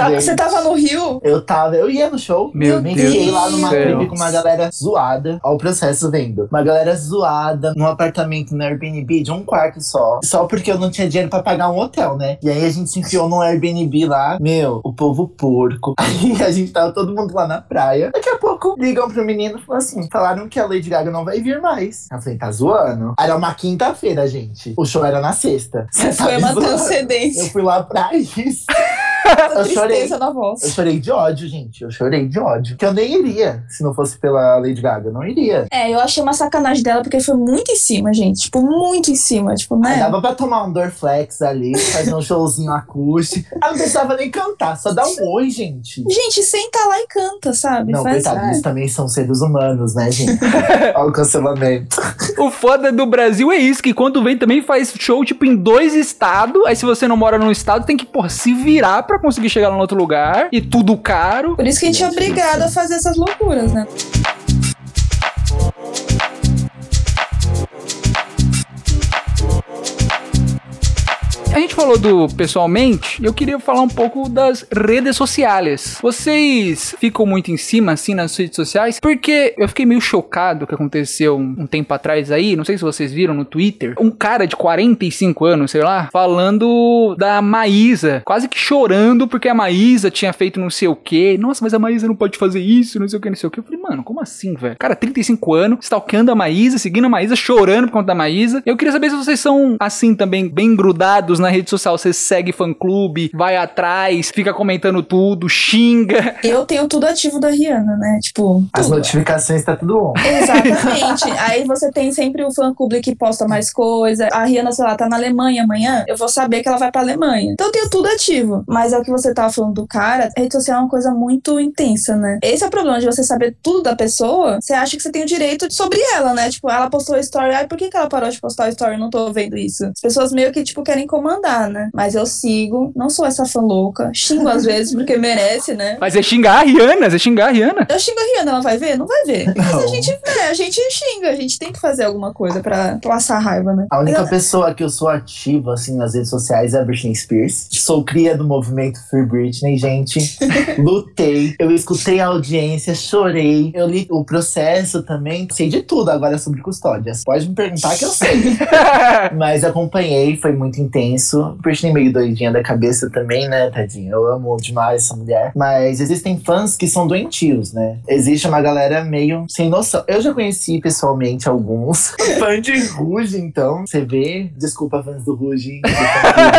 Gente, Você tava no Rio? Eu tava, eu ia no show. Meu eu me Deus enfiei lá numa tribo com uma galera zoada. Ó, o processo vendo. Uma galera zoada num apartamento no Airbnb de um quarto só. Só porque eu não tinha dinheiro pra pagar um hotel, né? E aí a gente se enfiou num Airbnb lá. Meu, o povo porco. Aí a gente tava todo mundo lá na praia. Daqui a pouco ligam pro menino e falam assim: falaram que a Lady Gaga não vai vir mais. Eu falei, tá zoando? Era uma quinta-feira, gente. O show era na sexta. Você tá Foi uma zoando? transcendência. Eu fui lá pra isso. eu chorei. na voz. Eu chorei de ódio, gente. Eu chorei de ódio. Que eu nem iria se não fosse pela Lady Gaga. Eu não iria. É, eu achei uma sacanagem dela porque foi muito em cima, gente. Tipo, muito em cima. Tipo, Aí né? dava pra tomar um Dorflex ali, fazer um showzinho acústico. Ela não precisava nem cantar, só dar um oi, gente. Gente, senta lá e canta, sabe? Não, coitado, eles também são seres humanos, né, gente? Olha o cancelamento. O foda do Brasil é isso, que quando vem também faz show, tipo, em dois estados. Aí se você não mora num estado, tem que, pô, se virar pra conseguir chegar no outro lugar. E tudo caro. Por isso que a gente é obrigado a fazer essas loucuras, né? A gente falou do pessoalmente, eu queria falar um pouco das redes sociais. Vocês ficam muito em cima, assim, nas redes sociais? Porque eu fiquei meio chocado que aconteceu um, tempo atrás aí, não sei se vocês viram no Twitter, um cara de 45 anos, sei lá, falando da Maísa, quase que chorando porque a Maísa tinha feito não sei o que. Nossa, mas a Maísa não pode fazer isso, não sei o que, não sei o que. Eu falei, mano, como assim, velho? Cara, 35 anos, stalkeando a Maísa, seguindo a Maísa, chorando por conta da Maísa. Eu queria saber se vocês são, assim, também, bem grudados na rede social. Você segue fã-clube, vai atrás, fica comentando tudo, xinga. Eu tenho tudo ativo da Rihanna, né? Tipo, As tudo. notificações tá tudo on. Exatamente. Aí você tem sempre o fã clube que posta mais coisa. A Rihanna, sei lá, tá na Alemanha amanhã. Eu vou saber que ela vai pra Alemanha. Então eu tenho tudo ativo. Mas é o que você tava falando do cara. A rede social é uma coisa muito intensa, né? Esse é o problema de você saber tudo da pessoa. Você acha que você tem o direito sobre ela, né? Tipo, ela postou a story. Ai, por que, que ela parou de postar a story? Eu não tô vendo isso. As pessoas meio que, tipo, querem comandar, né? Mas eu sigo. Não sou essa fã louca. Xingo às vezes porque merece, né? Mas é xingar a Rihanna, é xingar a Rihanna. Eu xingo a Rihanna, ela vai ver? Não vai ver. Mas a gente, né, a gente xinga, a gente tem que fazer alguma coisa pra passar raiva, né? A única Mas- pessoa que eu sou ativa, assim, nas redes sociais é a Britney Spears. Sou cria do movimento Free Britney, gente. Lutei. Eu escutei a audiência, chorei. Eu li o processo também. Sei de tudo agora sobre custódias. Pode me perguntar que eu sei. Mas acompanhei, foi muito intenso. Britney meio doidinha da cabeça também, né, tadinha? Eu amo demais essa mulher. Mas existem fãs que são doentios, né? Existe uma galera meio sem noção. Eu já conheci pessoalmente alguns. Fã de Ruge, então. Você vê? Desculpa, fãs do Ruge.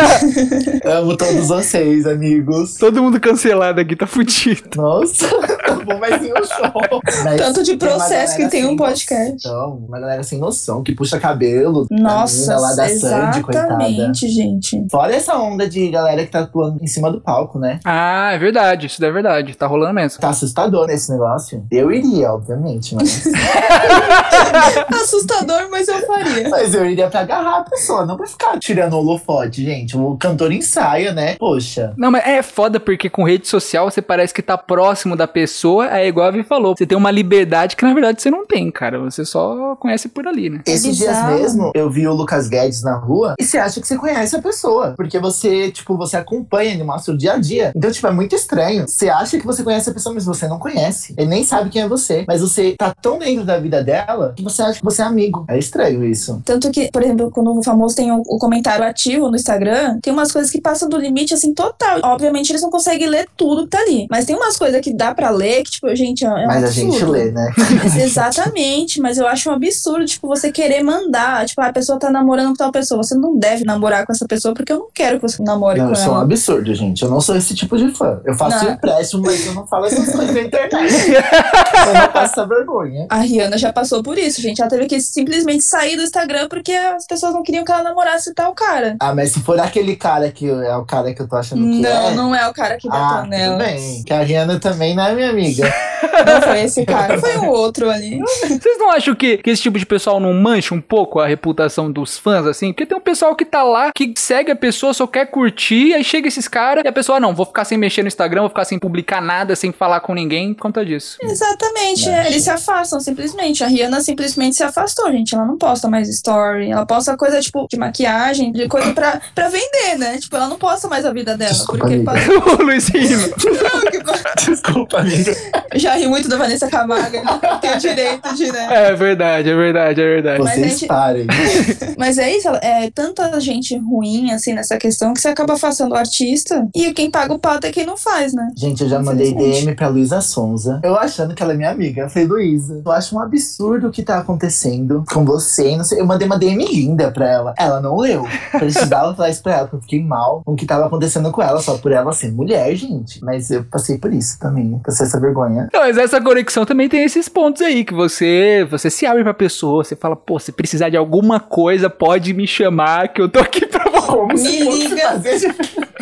amo todos vocês, amigos. Todo mundo cancelado aqui, tá fudido. Nossa, no show. Mas Tanto de processo que tem um podcast. noção, uma galera sem noção, que puxa cabelo. Nossa, lá da Sandy, coitada. exatamente, gente. Fora essa onda de galera que tá atuando em cima do palco, né? Ah, é verdade, isso é verdade, tá rolando mesmo. Tá assustador esse negócio. Eu iria, obviamente, mas, Assustador, mas eu faria. mas eu iria pra agarrar a pessoa, não pra ficar tirando holofote, gente. O cantor ensaia, né? Poxa. Não, mas é foda porque com rede social você parece que tá próximo da pessoa, é igual a Vi falou. Você tem uma liberdade que na verdade você não tem, cara. Você só conhece por ali, né? Esses dias mesmo, eu vi o Lucas Guedes na rua e você acha que você conhece a pessoa. Porque você, tipo, você acompanha, ele mostra o dia a dia. Então, tipo, é muito estranho. Você acha que você conhece a pessoa, mas você não conhece. Ele nem sabe quem é você. Mas você tá tão dentro da vida dela que você acha que você é amigo. É estranho isso. Tanto que, por exemplo, quando o famoso tem o, o comentário ativo no Instagram, tem umas coisas que passam do limite, assim, total. Obviamente, eles não conseguem ler tudo que tá ali. Mas tem umas coisas que dá pra ler ler, que, tipo, gente, é um Mas a absurdo. gente lê, né? Exatamente, mas eu acho um absurdo, tipo, você querer mandar. Tipo, ah, a pessoa tá namorando com tal pessoa. Você não deve namorar com essa pessoa porque eu não quero que você namore Não, com eu sou um ela. absurdo, gente. Eu não sou esse tipo de fã. Eu faço Não. empréstimo, mas eu não falo essas coisas na internet. eu não passo essa vergonha. A Rihanna já passou por isso, gente. Ela teve que simplesmente sair do Instagram porque as pessoas não queriam que ela namorasse tal cara. Ah, mas se for aquele cara que é o cara que eu tô achando que Não, é. não é o cara que ah, bateu tudo nela. bem. Que a Rihanna também não é minha amiga. Não foi esse cara, foi o outro ali. Vocês não acham que, que esse tipo de pessoal não mancha um pouco a reputação dos fãs, assim? Porque tem um pessoal que tá lá, que segue a pessoa, só quer curtir, aí chega esses caras e a pessoa, "Ah, não, vou ficar sem mexer no Instagram, vou ficar sem publicar nada, sem falar com ninguém por conta disso. Exatamente, é, eles se afastam simplesmente. A Rihanna simplesmente se afastou, gente. Ela não posta mais story. Ela posta coisa tipo de maquiagem, de coisa pra, pra vender, né? Tipo, ela não posta mais a vida dela. Desculpa, porque amiga. passa- Ô, Luizinho. Não, que- Desculpa, amiga. Já ri muito da Vanessa Camargo, não tem o direito de, né? É verdade, é verdade, é verdade. Mas Vocês gente- parem. Mas é isso, é tanta gente ruim, assim, nessa questão, que você acaba afastando o artista. E quem paga o pato é quem não faz, né? Gente, eu já mandei. DM pra Luísa Sonza. Eu achando que ela é minha amiga. Eu falei, Luísa, eu acho um absurdo o que tá acontecendo com você. Não sei. Eu mandei uma DM linda pra ela. Ela não leu. Precisava falar isso pra ela, porque eu fiquei mal com o que tava acontecendo com ela, só por ela ser mulher, gente. Mas eu passei por isso também. Passei essa vergonha. Não, mas essa conexão também tem esses pontos aí, que você você se abre pra pessoa, você fala, pô, se precisar de alguma coisa, pode me chamar, que eu tô aqui pra você. Como Me se fosse liga. fazer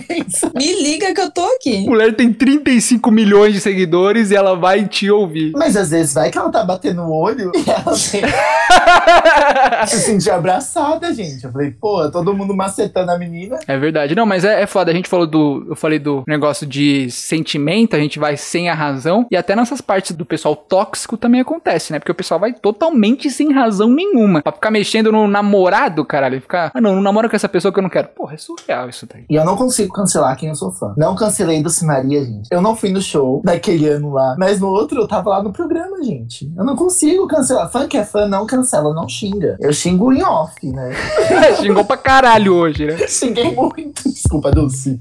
diferença. Me liga que eu tô aqui. A mulher tem 35 milhões de seguidores e ela vai te ouvir. Mas às vezes vai que ela tá batendo o olho e ela tem se sentir abraçada, gente. Eu falei, pô, todo mundo macetando a menina. É verdade. Não, mas é, é foda. A gente falou do. Eu falei do negócio de sentimento, a gente vai sem a razão. E até nessas partes do pessoal tóxico também acontece, né? Porque o pessoal vai totalmente sem razão nenhuma. Pra ficar mexendo no namorado, caralho. Ficar. Ah, não, não namoro com essa pessoa que eu não quero. Porra, é surreal isso daí. E eu não consigo cancelar quem eu sou fã. Não cancelei do Maria, gente. Eu não fui no show daquele ano lá. Mas no outro eu tava lá no programa, gente. Eu não consigo cancelar. Fã que é fã, não cancela, não xinga. Eu xingo em off, né? Xingou pra caralho hoje, né? Xinguei muito. Desculpa, Dulce.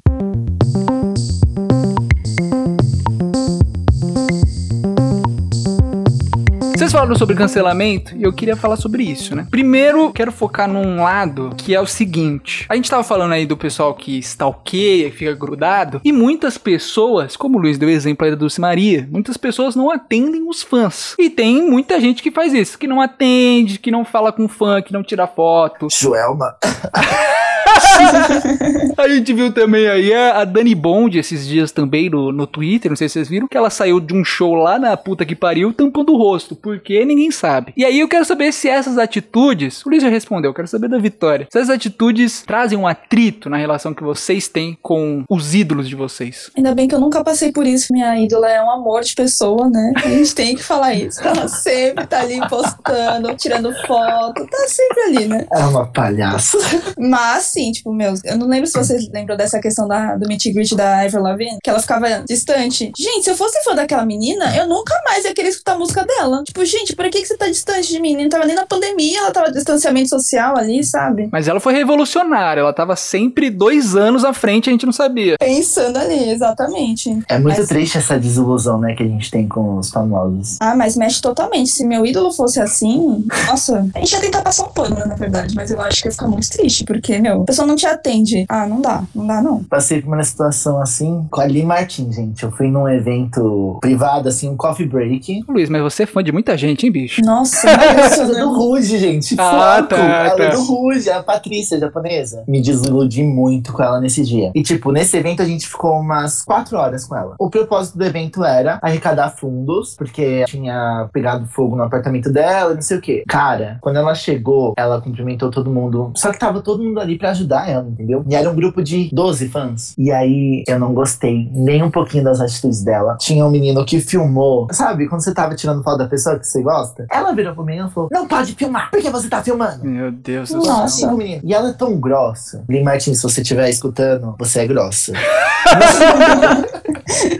Vocês falaram sobre cancelamento e eu queria falar sobre isso, né? Primeiro, quero focar num lado que é o seguinte: a gente tava falando aí do pessoal que stalkeia, fica grudado, e muitas pessoas, como o Luiz deu exemplo aí da Dulce Maria, muitas pessoas não atendem os fãs. E tem muita gente que faz isso, que não atende, que não fala com fã, que não tira foto. Joelma. A gente viu também aí a, a Dani Bond esses dias também no, no Twitter, não sei se vocês viram, que ela saiu de um show lá na puta que pariu tampando o rosto, porque ninguém sabe. E aí eu quero saber se essas atitudes, o Luiz já respondeu, eu quero saber da Vitória, se essas atitudes trazem um atrito na relação que vocês têm com os ídolos de vocês. Ainda bem que eu nunca passei por isso. Minha ídola é um amor de pessoa, né? A gente tem que falar isso. Ela sempre tá ali postando, tirando foto, tá sempre ali, né? É uma palhaça. Mas, sim, tipo, meu, eu não lembro se vocês lembram dessa questão da, do meet greet da Avril Lavigne, que ela ficava distante. Gente, se eu fosse fã daquela menina, eu nunca mais ia querer escutar a música dela. Tipo, gente, por que, que você tá distante de mim? Não tava nem na pandemia, ela tava distanciamento social ali, sabe? Mas ela foi revolucionária, ela tava sempre dois anos à frente, a gente não sabia. Pensando ali, exatamente. É muito Mas- triste essa desilusão, né, que a gente tem com os famosos. Ah, mas mexe totalmente. Se meu ídolo fosse assim, nossa, a gente ia tentar passar um pano, na verdade, mas eu acho que ia ficar muito triste, porque, meu, pessoa não te atende. Ah, não dá, não dá, não. Passei por uma situação assim com a Lee Martin, gente. Eu fui num evento privado, assim, um coffee break. Luiz, mas você é fã de muita gente, hein, bicho? Nossa, Ela é do? Ruge, gente. Ah, Foco. tá, ela tá. é do Ruge, a Patrícia japonesa. Me desiludi muito com ela nesse dia. E, tipo, nesse evento a gente ficou umas quatro horas com ela. O propósito do evento era arrecadar fundos, porque tinha pegado fogo no apartamento dela, não sei o quê. Cara, quando ela chegou, ela cumprimentou todo mundo. Só que tava todo mundo ali pra ajudar ela, entendeu? E era um grupo de 12 fãs. E aí eu não gostei nem um pouquinho das atitudes dela. Tinha um menino que filmou. Sabe, quando você tava tirando foto da pessoa que você gosta? Ela virou pro menino e falou: Não pode filmar, porque você tá filmando. Meu Deus do Nossa. céu. Cinco meninos. E ela é tão grossa. Lee Martins, se você estiver escutando, você é grossa.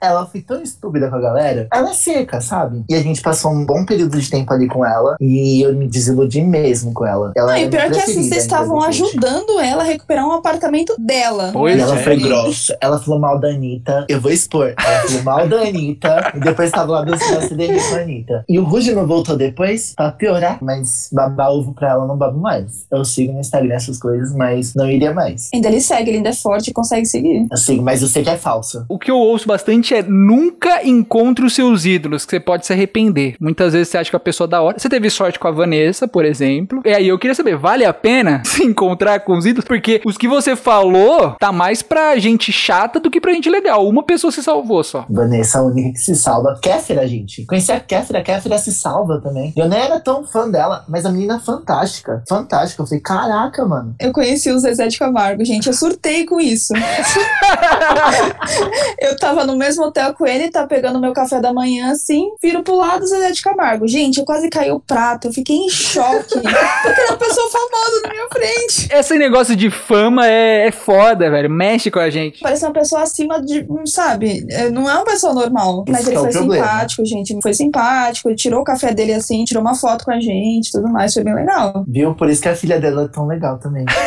ela foi tão estúpida com a galera. Ela é seca, sabe? E a gente passou um bom período de tempo ali com ela. E eu me desiludi mesmo com ela. ela Não, é e pior que assim, vocês estavam ajudando ela recuperar um apartamento dela. Pois E ela é. foi grossa. Ela falou mal da Anitta. Eu vou expor. Ela falou mal da Anitta. e depois tava lá dançando a CDR com a Anitta. E o Ruge não voltou depois pra piorar. Mas babar ovo pra ela não babo mais. Eu sigo no Instagram essas coisas, mas não iria mais. Ainda ele segue, ele ainda é forte e consegue seguir. Eu sigo, mas eu sei que é falso. O que eu ouço bastante é nunca encontre os seus ídolos, que você pode se arrepender. Muitas vezes você acha que a pessoa é da hora. Você teve sorte com a Vanessa, por exemplo. E aí eu queria saber, vale a pena se encontrar com os ídolos? Porque os que você falou tá mais pra gente chata do que pra gente legal. Uma pessoa se salvou só. Vanessa, a única que se salva. Kéfera, gente. Conheci a Kéfera, a Kéfera se salva também. Eu nem era tão fã dela, mas a menina é fantástica. Fantástica. Eu falei, caraca, mano. Eu conheci o Zezé de Camargo, gente. Eu surtei com isso. eu tava no mesmo hotel com ele, tá pegando meu café da manhã assim, viro pro lado do Zezé de Camargo. Gente, eu quase caí o prato, eu fiquei em choque. Porque era uma pessoa famosa na minha frente. Esse negócio de fama é, é foda, velho. Mexe com a gente. Parece uma pessoa acima de, sabe? é, Não é uma pessoa normal. Mas ele é o foi problema. simpático, gente. Ele foi simpático. Ele tirou o café dele assim, tirou uma foto com a gente tudo mais. Foi bem legal. Viu? Por isso que a filha dela é tão legal também.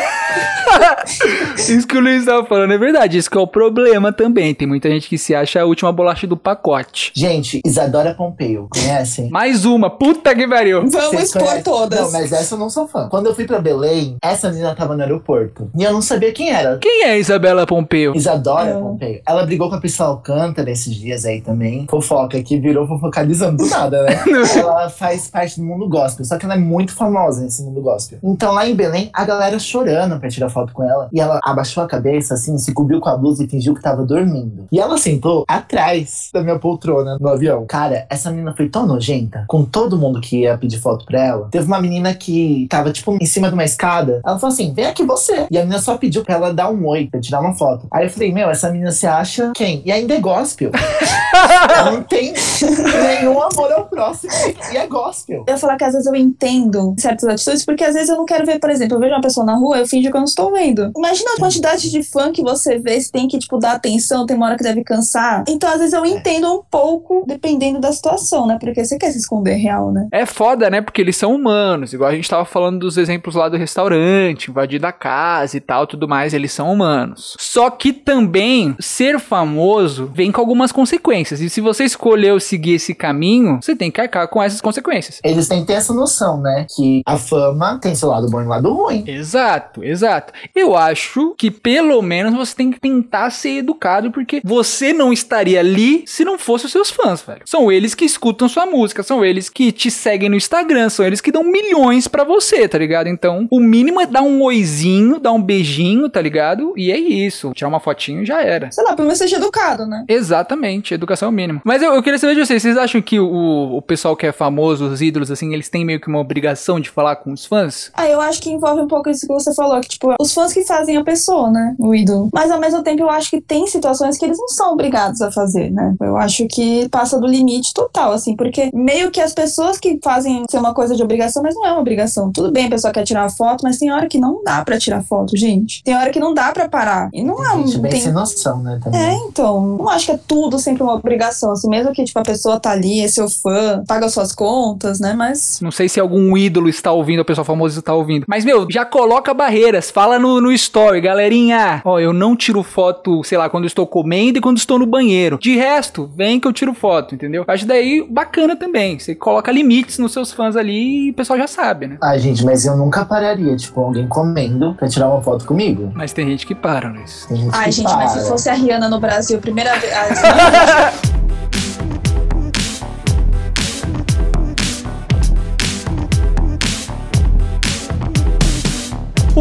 Isso que o Luiz tava falando é verdade. Isso que é o problema também. Tem muita gente que se acha a última bolacha do pacote. Gente, Isadora Pompeu, conhecem? Mais uma. Puta que pariu. Vamos Vocês expor conhecem? todas. Não, mas essa eu não sou fã. Quando eu fui pra Belém, essa menina tava no aeroporto. E eu não sabia quem era. Quem é Isabela Pompeu? Isadora Não. Pompeu. Ela brigou com a Priscila Alcântara esses dias aí também. Fofoca, que virou fofocalizando do nada, né? ela faz parte do mundo gospel, só que ela é muito famosa nesse mundo gospel. Então lá em Belém, a galera chorando pra tirar foto com ela. E ela abaixou a cabeça, assim, se cobriu com a blusa e fingiu que tava dormindo. E ela sentou atrás da minha poltrona no avião. Cara, essa menina foi tão nojenta com todo mundo que ia pedir foto pra ela. Teve uma menina que tava, tipo, em cima de uma escada. Ela falou assim: vem aqui você. E a menina só pediu pra ela dar um oi, pra tirar uma foto. Aí eu falei: meu, essa menina se acha quem? E ainda é gospel. ela não tem nenhum amor ao próximo. E é gospel. Eu ia falar que às vezes eu entendo certas atitudes, porque às vezes eu não quero ver, por exemplo, eu vejo uma pessoa na rua, eu finjo que eu não estou vendo. Imagina a quantidade de fã que você vê, se tem que, tipo, dar atenção, tem uma hora que deve cansar. Então, às vezes eu entendo um pouco, dependendo da situação, né? Porque você quer se esconder real, né? É foda, né? Porque eles são humanos. Igual a gente tava falando dos exemplos lá do restaurante, invadir da casa e tal, tudo mais. Eles são humanos. Só que também, ser famoso vem com algumas consequências. E se você escolheu seguir esse caminho, você tem que arcar com essas consequências. Eles têm que ter essa noção, né? Que a fama tem seu lado bom e lado ruim. Exato, exato. Eu acho que pelo menos você tem que tentar ser educado, porque você não estaria ali se não fossem os seus fãs, velho. São eles que escutam sua música, são eles que te seguem no Instagram, são eles que dão milhões pra você, tá ligado? Então, o mínimo é dar um oizinho, dar um beijinho, tá ligado? E é isso. Tirar uma fotinho já era. Sei lá, pelo menos seja educado, né? Exatamente, educação mínima. Mas eu, eu queria saber de vocês, vocês acham que o, o pessoal que é famoso, os ídolos, assim, eles têm meio que uma obrigação de falar com os fãs? Ah, eu acho que envolve um pouco isso que você falou, que, tipo, os fãs que fazem a pessoa, né? O ídolo. Mas ao mesmo tempo, eu acho que tem situações que eles não são obrigados a fazer, né? Eu acho que passa do limite total, assim, porque meio que as pessoas que fazem ser uma coisa de obrigação, mas não é uma obrigação. Tudo bem, a pessoa quer tirar foto, mas tem hora que não dá pra tirar foto, gente. Tem hora que não dá pra parar. E não é Tem um. gente bem tem- sem noção, né? Também. É, então, não acho que é tudo sempre uma obrigação, assim, mesmo que, tipo, a pessoa tá ali, é seu fã, paga suas contas, né, mas... Não sei se algum ídolo está ouvindo, o pessoal famoso está ouvindo. Mas, meu, já coloca barreiras. Fala no, no story, galerinha. Ó, eu não tiro foto, sei lá, quando estou comendo e quando estou no banheiro. De resto, vem que eu tiro foto, entendeu? Acho daí bacana também. Você coloca limites nos seus fãs ali e o pessoal já sabe, né? Ai, gente, mas eu nunca pararia, tipo, alguém comendo pra tirar uma foto comigo. Mas tem gente que para, Luiz. Tem gente Ai, que gente, para. mas se fosse a Rihanna no Brasil, primeira vez...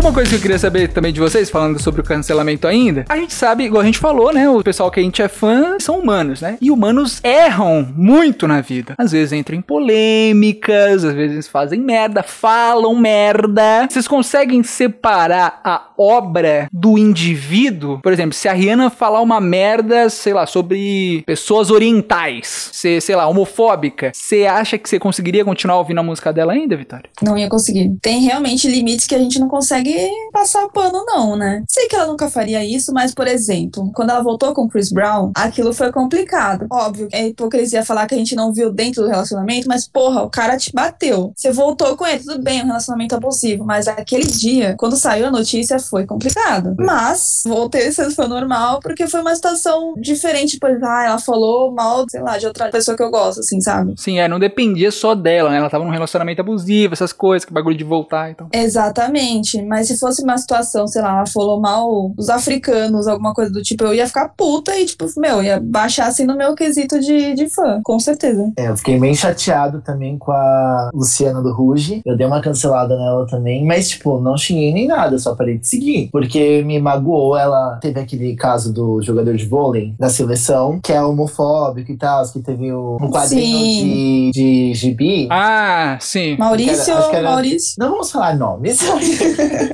Uma coisa que eu queria saber também de vocês, falando sobre o cancelamento ainda, a gente sabe, igual a gente falou, né? O pessoal que a gente é fã são humanos, né? E humanos erram muito na vida. Às vezes entram em polêmicas, às vezes fazem merda, falam merda. Vocês conseguem separar a obra do indivíduo? Por exemplo, se a Rihanna falar uma merda, sei lá, sobre pessoas orientais, ser, sei lá, homofóbica, você acha que você conseguiria continuar ouvindo a música dela ainda, Vitória? Não ia conseguir. Tem realmente limites que a gente não consegue passar pano, não, né? Sei que ela nunca faria isso, mas, por exemplo, quando ela voltou com o Chris Brown, aquilo foi complicado. Óbvio, é hipocrisia falar que a gente não viu dentro do relacionamento, mas, porra, o cara te bateu. Você voltou com ele, tudo bem, um relacionamento abusivo, mas aquele dia, quando saiu a notícia, foi complicado. Mas, voltei ser fã normal, porque foi uma situação diferente, por exemplo, ah, ela falou mal, sei lá, de outra pessoa que eu gosto, assim, sabe? Sim, é, não dependia só dela, né? Ela tava num relacionamento abusivo, essas coisas, que bagulho de voltar, então. Exatamente. Mas se fosse uma situação, sei lá, ela falou mal dos africanos, alguma coisa do tipo, eu ia ficar puta e, tipo, meu, ia baixar assim no meu quesito de, de fã, com certeza. É, eu fiquei bem chateado também com a Luciana do Ruge. Eu dei uma cancelada nela também, mas, tipo, não xinguei nem nada, só parei de seguir. Porque me magoou. Ela teve aquele caso do jogador de vôlei da seleção, que é homofóbico e tal, que teve o, um quadrinho de, de gibi. Ah, sim. Maurício, era- era- Maurício. Não vamos falar nomes.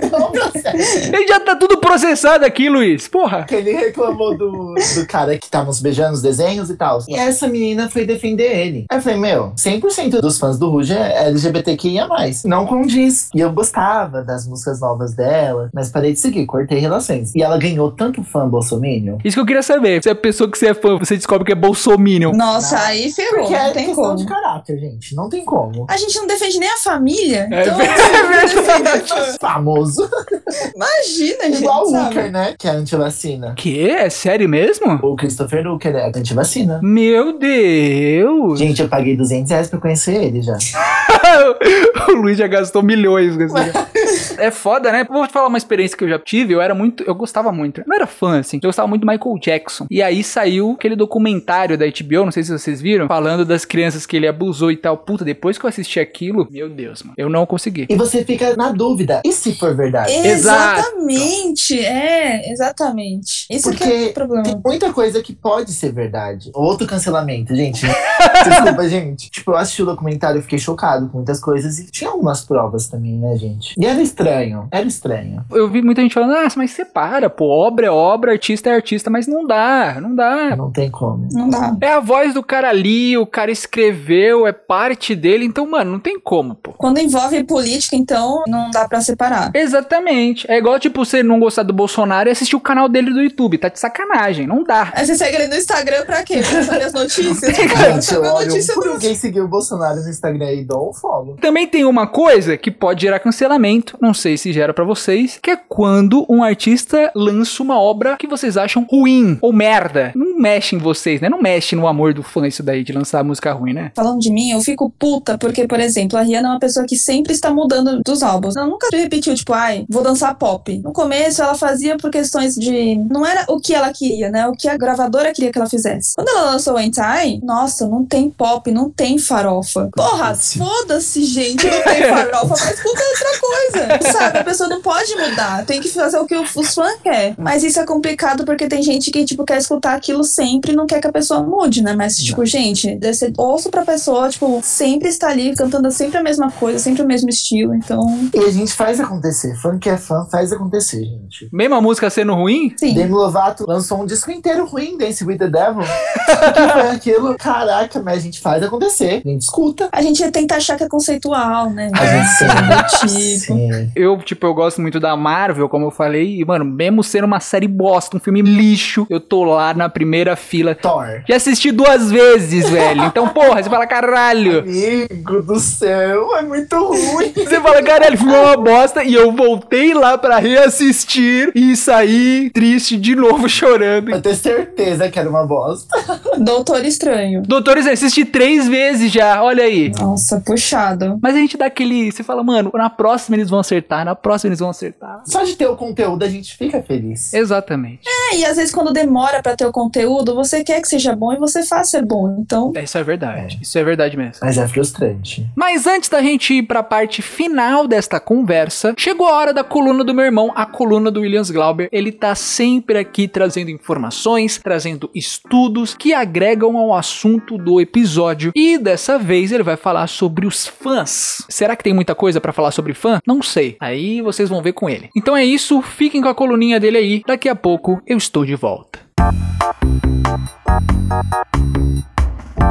Ele já tá tudo processado aqui, Luiz. Porra. que ele reclamou do, do cara que tava nos beijando os desenhos e tal. E essa menina foi defender ele. Aí eu falei, meu, 100% dos fãs do Ruge é LGBTQIA+. Não condiz. E eu gostava das músicas novas dela, mas parei de seguir, cortei relações. E ela ganhou tanto fã bolsominion. Isso que eu queria saber. Se a pessoa que você é fã, você descobre que é bolsominion. Nossa, Não. aí ferrou, Porque não é tem questão como. de caráter, gente. Não tem como. A gente não defende nem a família. É então, verdade. Famoso. imagina, gente. Igual o? Luker, né? Que é antivacina. Que? É sério mesmo? O Christopher Luker é antivacina. Meu Deus! Gente, eu paguei 200 reais pra conhecer ele já. o Luiz já gastou milhões com esse cara. É foda, né? Vou te falar uma experiência que eu já tive. Eu era muito. Eu gostava muito. Eu não era fã, assim. Eu gostava muito do Michael Jackson. E aí saiu aquele documentário da HBO, não sei se vocês viram, falando das crianças que ele abusou e tal. Puta, depois que eu assisti aquilo, meu Deus, mano. Eu não consegui. E você fica na dúvida. E se for verdade? Exato. Exatamente, é, exatamente. Isso que é Porque o problema. Tem muita coisa que pode ser verdade. Outro cancelamento, gente. Desculpa, gente. Tipo, eu assisti o documentário e fiquei chocado com muitas coisas. E tinha algumas provas também, né, gente? E era estranho. Era estranho. Eu vi muita gente falando, ah, mas separa, pô. Obra é obra, artista é artista, mas não dá, não dá. Não tem como. Não dá. É a voz do cara ali, o cara escreveu, é parte dele, então, mano, não tem como, pô. Quando envolve política, então, não dá pra separar. Exatamente. É igual, tipo, você não gostar do Bolsonaro e assistir o canal dele do YouTube. Tá de sacanagem, não dá. Aí você segue ele no Instagram pra quê? Pra saber as notícias? Gente, notícia por do... ninguém seguir o Bolsonaro no Instagram e dou um follow. Também tem uma coisa que pode gerar cancelamento, não sei se gera pra vocês, que é quando um artista lança uma obra que vocês acham ruim ou merda. Não mexe em vocês, né? Não mexe no amor do fã isso daí de lançar música ruim, né? Falando de mim, eu fico puta porque, por exemplo, a Rihanna é uma pessoa que sempre está mudando dos álbuns. Ela nunca repetiu, tipo, ai, vou dançar pop. No começo, ela fazia por questões de. Não era o que ela queria, né? O que a gravadora queria que ela fizesse. Quando ela lançou o Anti, nossa, não tem pop, não tem farofa. Porra, foda-se, gente, não tem farofa, mas escuta outra coisa. Sabe? A pessoa não pode mudar, tem que fazer o que os fãs querem. Mas isso é complicado porque tem gente que, tipo, quer escutar aquilo sempre não quer que a pessoa mude, né? Mas, tipo, gente, você ouço pra pessoa, tipo, sempre está ali cantando sempre a mesma coisa, sempre o mesmo estilo. Então, E a gente faz acontecer. Fã que é fã faz acontecer, gente. Mesmo a música sendo ruim, sim. Demi Lovato lançou um disco inteiro ruim, Dance with the Devil. O que foi aquilo? Caraca, mas a gente faz acontecer. A gente escuta. A gente tenta achar que é conceitual, né? A gente do sim. tipo. Sim. eu, tipo, eu gosto muito da Marvel, como eu falei, e, mano, mesmo sendo uma série bosta, um filme lixo, eu tô lá na primeira fila. Thor. Já assisti duas vezes, velho. Então, porra, você fala, caralho. Amigo do céu, é muito ruim. Você fala, caralho, é uma bosta. E eu voltei lá pra reassistir e saí triste de novo, chorando. Eu tenho certeza que era uma bosta. Doutor Estranho. Doutores, eu assisti três vezes já, olha aí. Nossa, puxado. Mas a gente dá aquele. Você fala, mano, na próxima eles vão acertar, na próxima eles vão acertar. Só de ter o conteúdo a gente fica feliz. Exatamente. É, e às vezes quando demora pra ter o conteúdo, você quer que seja bom e você faz ser bom. Então, É, Isso é verdade. Isso é verdade mesmo. Mas é frustrante. Mas antes da gente ir pra parte final desta conversa, chegou a hora da coluna do meu irmão, a coluna do Williams Glauber. Ele tá sempre aqui trazendo informações, trazendo estudos que agregam ao assunto do episódio. E dessa vez ele vai falar sobre os fãs. Será que tem muita coisa pra falar sobre fã? Não sei. Aí vocês vão ver com ele. Então é isso, fiquem com a coluninha dele aí. Daqui a pouco eu estou de volta.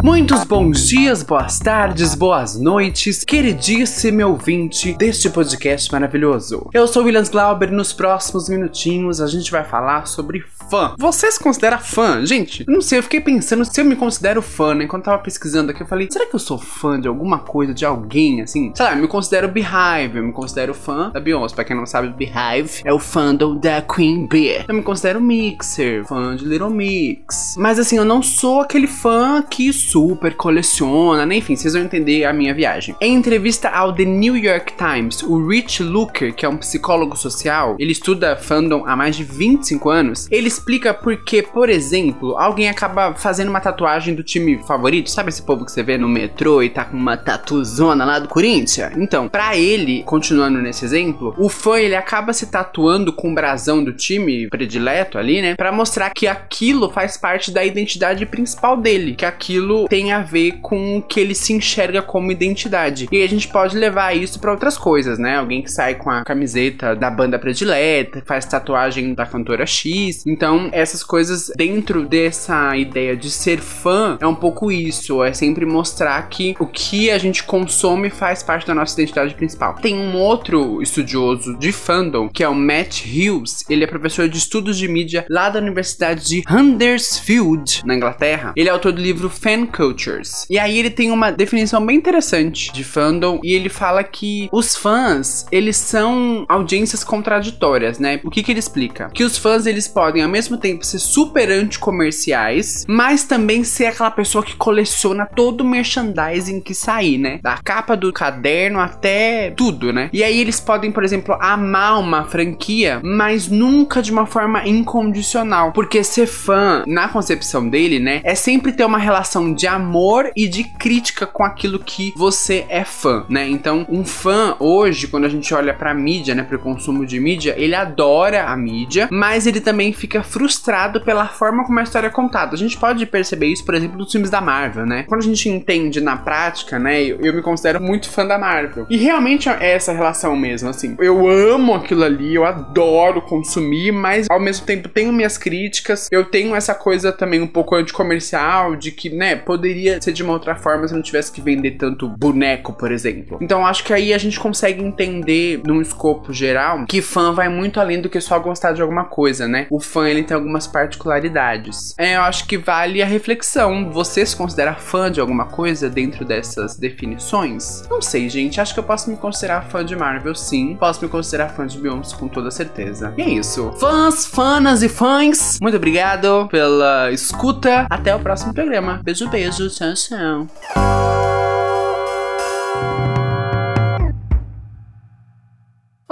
Muitos bons dias, boas tardes, boas noites, queridíssimo ouvinte deste podcast maravilhoso. Eu sou Williams Glauber e nos próximos minutinhos a gente vai falar sobre fã. Você se considera fã? Gente, não sei, eu fiquei pensando se eu me considero fã, né? Quando eu tava pesquisando aqui, eu falei, será que eu sou fã de alguma coisa, de alguém, assim? Sei lá, eu me considero Beehive, eu me considero fã da Beyoncé. Pra quem não sabe, Beehive é o fandom da Queen Bee. Eu me considero Mixer, fã de Little Mix. Mas assim, eu não sou aquele fã que super coleciona, né? Enfim, vocês vão entender a minha viagem. Em entrevista ao The New York Times, o Rich Looker, que é um psicólogo social, ele estuda fandom há mais de 25 anos, ele explica por que, por exemplo, alguém acaba fazendo uma tatuagem do time favorito. Sabe esse povo que você vê no metrô e tá com uma tatuzona lá do Corinthians? Então, para ele, continuando nesse exemplo, o fã ele acaba se tatuando com o brasão do time predileto ali, né? Para mostrar que aquilo faz parte da identidade principal dele, que aquilo tem a ver com o que ele se enxerga como identidade. E a gente pode levar isso para outras coisas, né? Alguém que sai com a camiseta da banda predileta, faz tatuagem da cantora X. Então, essas coisas dentro dessa ideia de ser fã é um pouco isso, é sempre mostrar que o que a gente consome faz parte da nossa identidade principal. Tem um outro estudioso de fandom, que é o Matt Hughes, ele é professor de estudos de mídia lá da Universidade de Huddersfield, na Inglaterra. Ele é autor do livro Fan Cultures. E aí ele tem uma definição bem interessante de fandom e ele fala que os fãs, eles são audiências contraditórias, né? O que que ele explica? Que os fãs, eles podem ao mesmo tempo ser super anticomerciais, mas também ser aquela pessoa que coleciona todo o merchandising que sair, né? Da capa do caderno até tudo, né? E aí eles podem, por exemplo, amar uma franquia, mas nunca de uma forma incondicional, porque ser fã, na concepção dele, né, é sempre ter uma relação de amor e de crítica com aquilo que você é fã, né? Então, um fã hoje, quando a gente olha pra mídia, né, pro consumo de mídia, ele adora a mídia, mas ele também fica frustrado pela forma como a história é contada. A gente pode perceber isso, por exemplo, nos filmes da Marvel, né? Quando a gente entende na prática, né, eu, eu me considero muito fã da Marvel. E realmente é essa relação mesmo, assim. Eu amo aquilo ali, eu adoro consumir, mas ao mesmo tempo tenho minhas críticas. Eu tenho essa coisa também um pouco anticomercial de que, né, poderia ser de uma outra forma se não tivesse que vender tanto boneco, por exemplo. Então acho que aí a gente consegue entender num escopo geral que fã vai muito além do que só gostar de alguma coisa, né? O fã ele tem algumas particularidades. É, eu acho que vale a reflexão. Você se considera fã de alguma coisa dentro dessas definições? Não sei, gente. Acho que eu posso me considerar fã de Marvel, sim. Posso me considerar fã de Beyoncé com toda certeza. E é isso. Fãs, fanas e fãs, muito obrigado pela escuta. Até o próximo programa. Beijo, beijo. Tchau, tchau.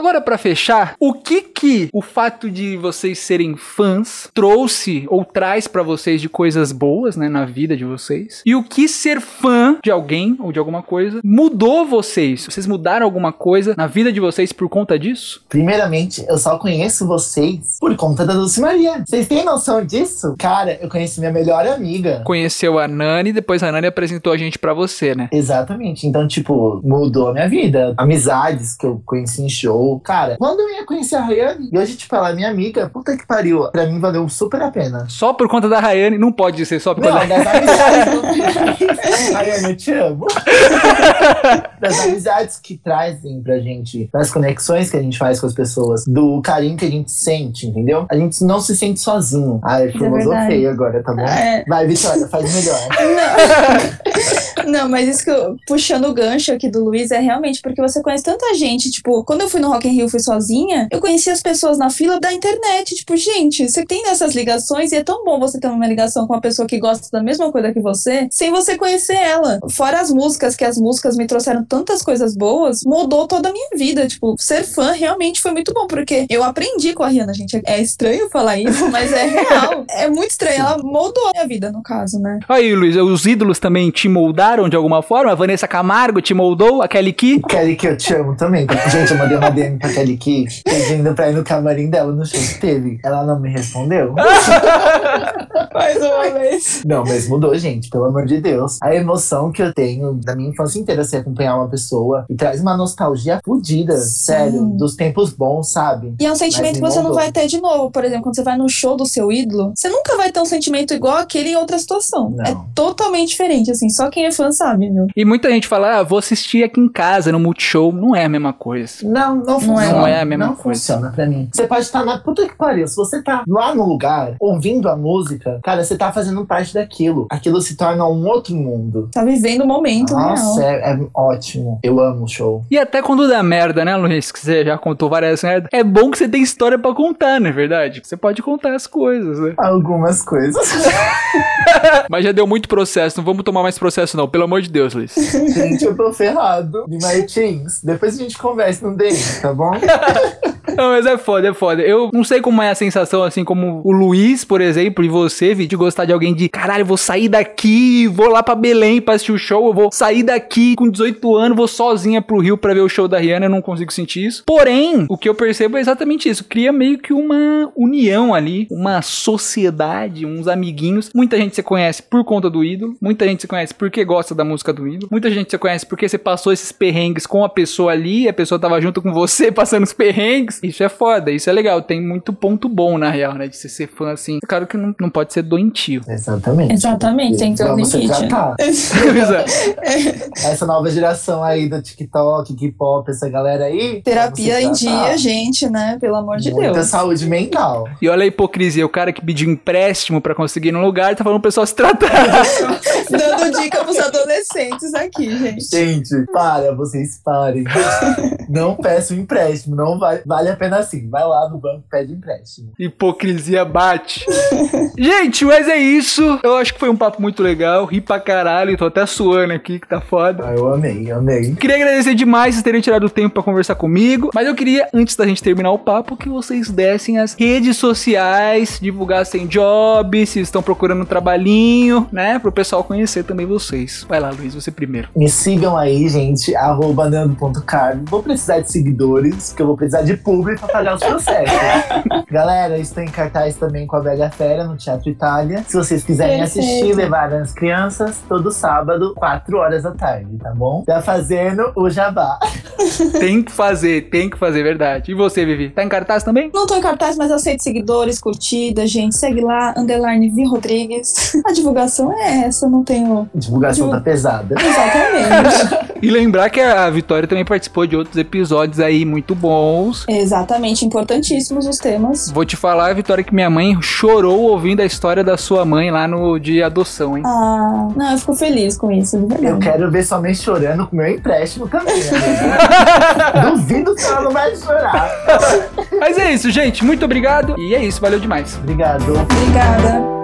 Agora pra fechar, o que que o fato de vocês serem fãs trouxe ou traz pra vocês de coisas boas, né, na vida de vocês? E o que ser fã de alguém ou de alguma coisa mudou vocês? Vocês mudaram alguma coisa na vida de vocês por conta disso? Primeiramente, eu só conheço vocês por conta da Dulce Maria. Vocês têm noção disso? Cara, eu conheci minha melhor amiga. Conheceu a Nani, depois a Nani apresentou a gente pra você, né? Exatamente. Então, tipo, mudou a minha vida. Amizades que eu conheci em show. Cara, quando eu ia conhecer a Rayane, e hoje, tipo, ela é minha amiga, puta que pariu. Pra mim valeu super a pena. Só por conta da Rayane, não pode ser só por Não, conta da. Rayane, eu te amo. das amizades que trazem pra gente, das conexões que a gente faz com as pessoas, do carinho que a gente sente, entendeu? A gente não se sente sozinho. Ai, é filosofei verdade. agora, tá bom? É. Vai, Vitória, faz melhor. Não. Não, mas isso que eu, puxando o gancho aqui do Luiz é realmente porque você conhece tanta gente. Tipo, quando eu fui no Rock in Rio, fui sozinha, eu conheci as pessoas na fila da internet. Tipo, gente, você tem essas ligações e é tão bom você ter uma ligação com uma pessoa que gosta da mesma coisa que você, sem você conhecer ela. Fora as músicas, que as músicas me trouxeram tantas coisas boas, mudou toda a minha vida. Tipo, ser fã realmente foi muito bom, porque eu aprendi com a Rihanna, gente. É estranho falar isso, mas é real. É muito estranho. Ela moldou a minha vida, no caso, né? Aí, Luiz, os ídolos também te moldaram de alguma forma? A Vanessa Camargo te moldou? A Kelly Key? Kelly que eu te amo também. Gente, eu mandei uma DM pra Kelly Key pedindo pra ir no camarim dela no show que teve. Ela não me respondeu. Mais uma vez. Não, mas mudou, gente, pelo amor de Deus. A emoção que eu tenho da minha infância inteira, se acompanhar uma pessoa e traz uma nostalgia fodida, sério, dos tempos bons, sabe? E é um sentimento que você não moldou. vai ter de novo. Por exemplo, quando você vai no show do seu ídolo, você nunca vai ter um sentimento igual aquele em outra situação. Não. É totalmente diferente, assim. Só quem é fã sabe, viu? E muita gente fala, ah, vou assistir aqui em casa, no Multishow. Não é a mesma coisa. Não, não funciona. Não é a mesma não coisa. funciona pra mim. Você pode estar na puta que pariu. Se você tá lá no lugar, ouvindo a música, cara, você tá fazendo parte daquilo. Aquilo se torna um outro mundo. Tá vivendo o momento Nossa, real. é, é ótimo. Eu amo o show. E até quando dá merda, né, Luiz? Que você já contou várias merdas. É bom que você tem história pra contar, não é verdade? Você pode contar as coisas, né? Algumas coisas. Mas já deu muito processo, não vamos tomar mais processo, não. Pelo amor de Deus, Luiz. gente, eu tô ferrado. Me Martins, depois a gente conversa no DM, tá bom? Não, mas é foda, é foda. Eu não sei como é a sensação, assim, como o Luiz, por exemplo, e você, Vi, de gostar de alguém de caralho, vou sair daqui, vou lá pra Belém pra assistir o show, eu vou sair daqui com 18 anos, vou sozinha pro Rio pra ver o show da Rihanna, eu não consigo sentir isso. Porém, o que eu percebo é exatamente isso. Cria meio que uma união ali, uma sociedade, uns amiguinhos. Muita gente você conhece por conta do ídolo, muita gente você conhece porque gosta da música do ídolo, muita gente você conhece porque você passou esses perrengues com a pessoa ali, a pessoa tava junto com você passando os perrengues. Isso é foda, isso é legal. Tem muito ponto bom, na real, né? De você ser fã assim. Claro que não, não pode ser doentio. Exatamente. Exatamente, tem que ter um limite. tratar. Exato. Essa nova geração aí do TikTok, K-pop, essa galera aí. Terapia em tratar. dia, gente, né? Pelo amor de Muita Deus. saúde mental. e olha a hipocrisia, o cara que pediu empréstimo pra conseguir ir no lugar tá falando pro pessoal se tratar. Dando dica pros adolescentes aqui, gente. Gente, para, vocês parem. não peça um empréstimo, não vale, vale a pena assim. Vai lá no banco, pede empréstimo. Hipocrisia bate. Gente, mas é isso. Eu acho que foi um papo muito legal. Ri pra caralho. Tô até suando aqui, que tá foda. Ah, eu amei, amei. Queria agradecer demais vocês terem tirado o tempo pra conversar comigo. Mas eu queria, antes da gente terminar o papo, que vocês dessem as redes sociais, divulgassem job, se estão procurando um trabalhinho, né? Pro pessoal conhecer também vocês. Vai lá, Luiz, você primeiro. Me sigam aí, gente, arroba nando.carmo. Vou precisar de seguidores, porque eu vou precisar de público pra pagar os processos. Galera, estou em cartaz também com a Bela Fera no Teatro Itália. Se vocês quiserem Perfeito. assistir, levar as crianças, todo sábado, 4 horas da tarde, tá bom? Tá fazendo o jabá. Tem que fazer, tem que fazer, verdade. E você, Vivi? Tá em cartaz também? Não tô em cartaz, mas aceito seguidores, curtidas, gente. Segue lá, underline Vi Rodrigues. A divulgação é essa, não tenho. Divulgação tá pesada. Exatamente. E lembrar que a Vitória também participou de outros episódios aí muito bons. Exatamente, importantíssimos os temas. Vou te falar, Vitória, que minha mãe chorou ouvindo a história da sua mãe lá no de adoção, hein? Ah, não, eu fico feliz com isso, de Eu quero ver sua mãe chorando com meu empréstimo também. amiga. Duvido que ela não vai chorar. Mas é isso, gente. Muito obrigado. E é isso, valeu demais. Obrigado. Obrigada.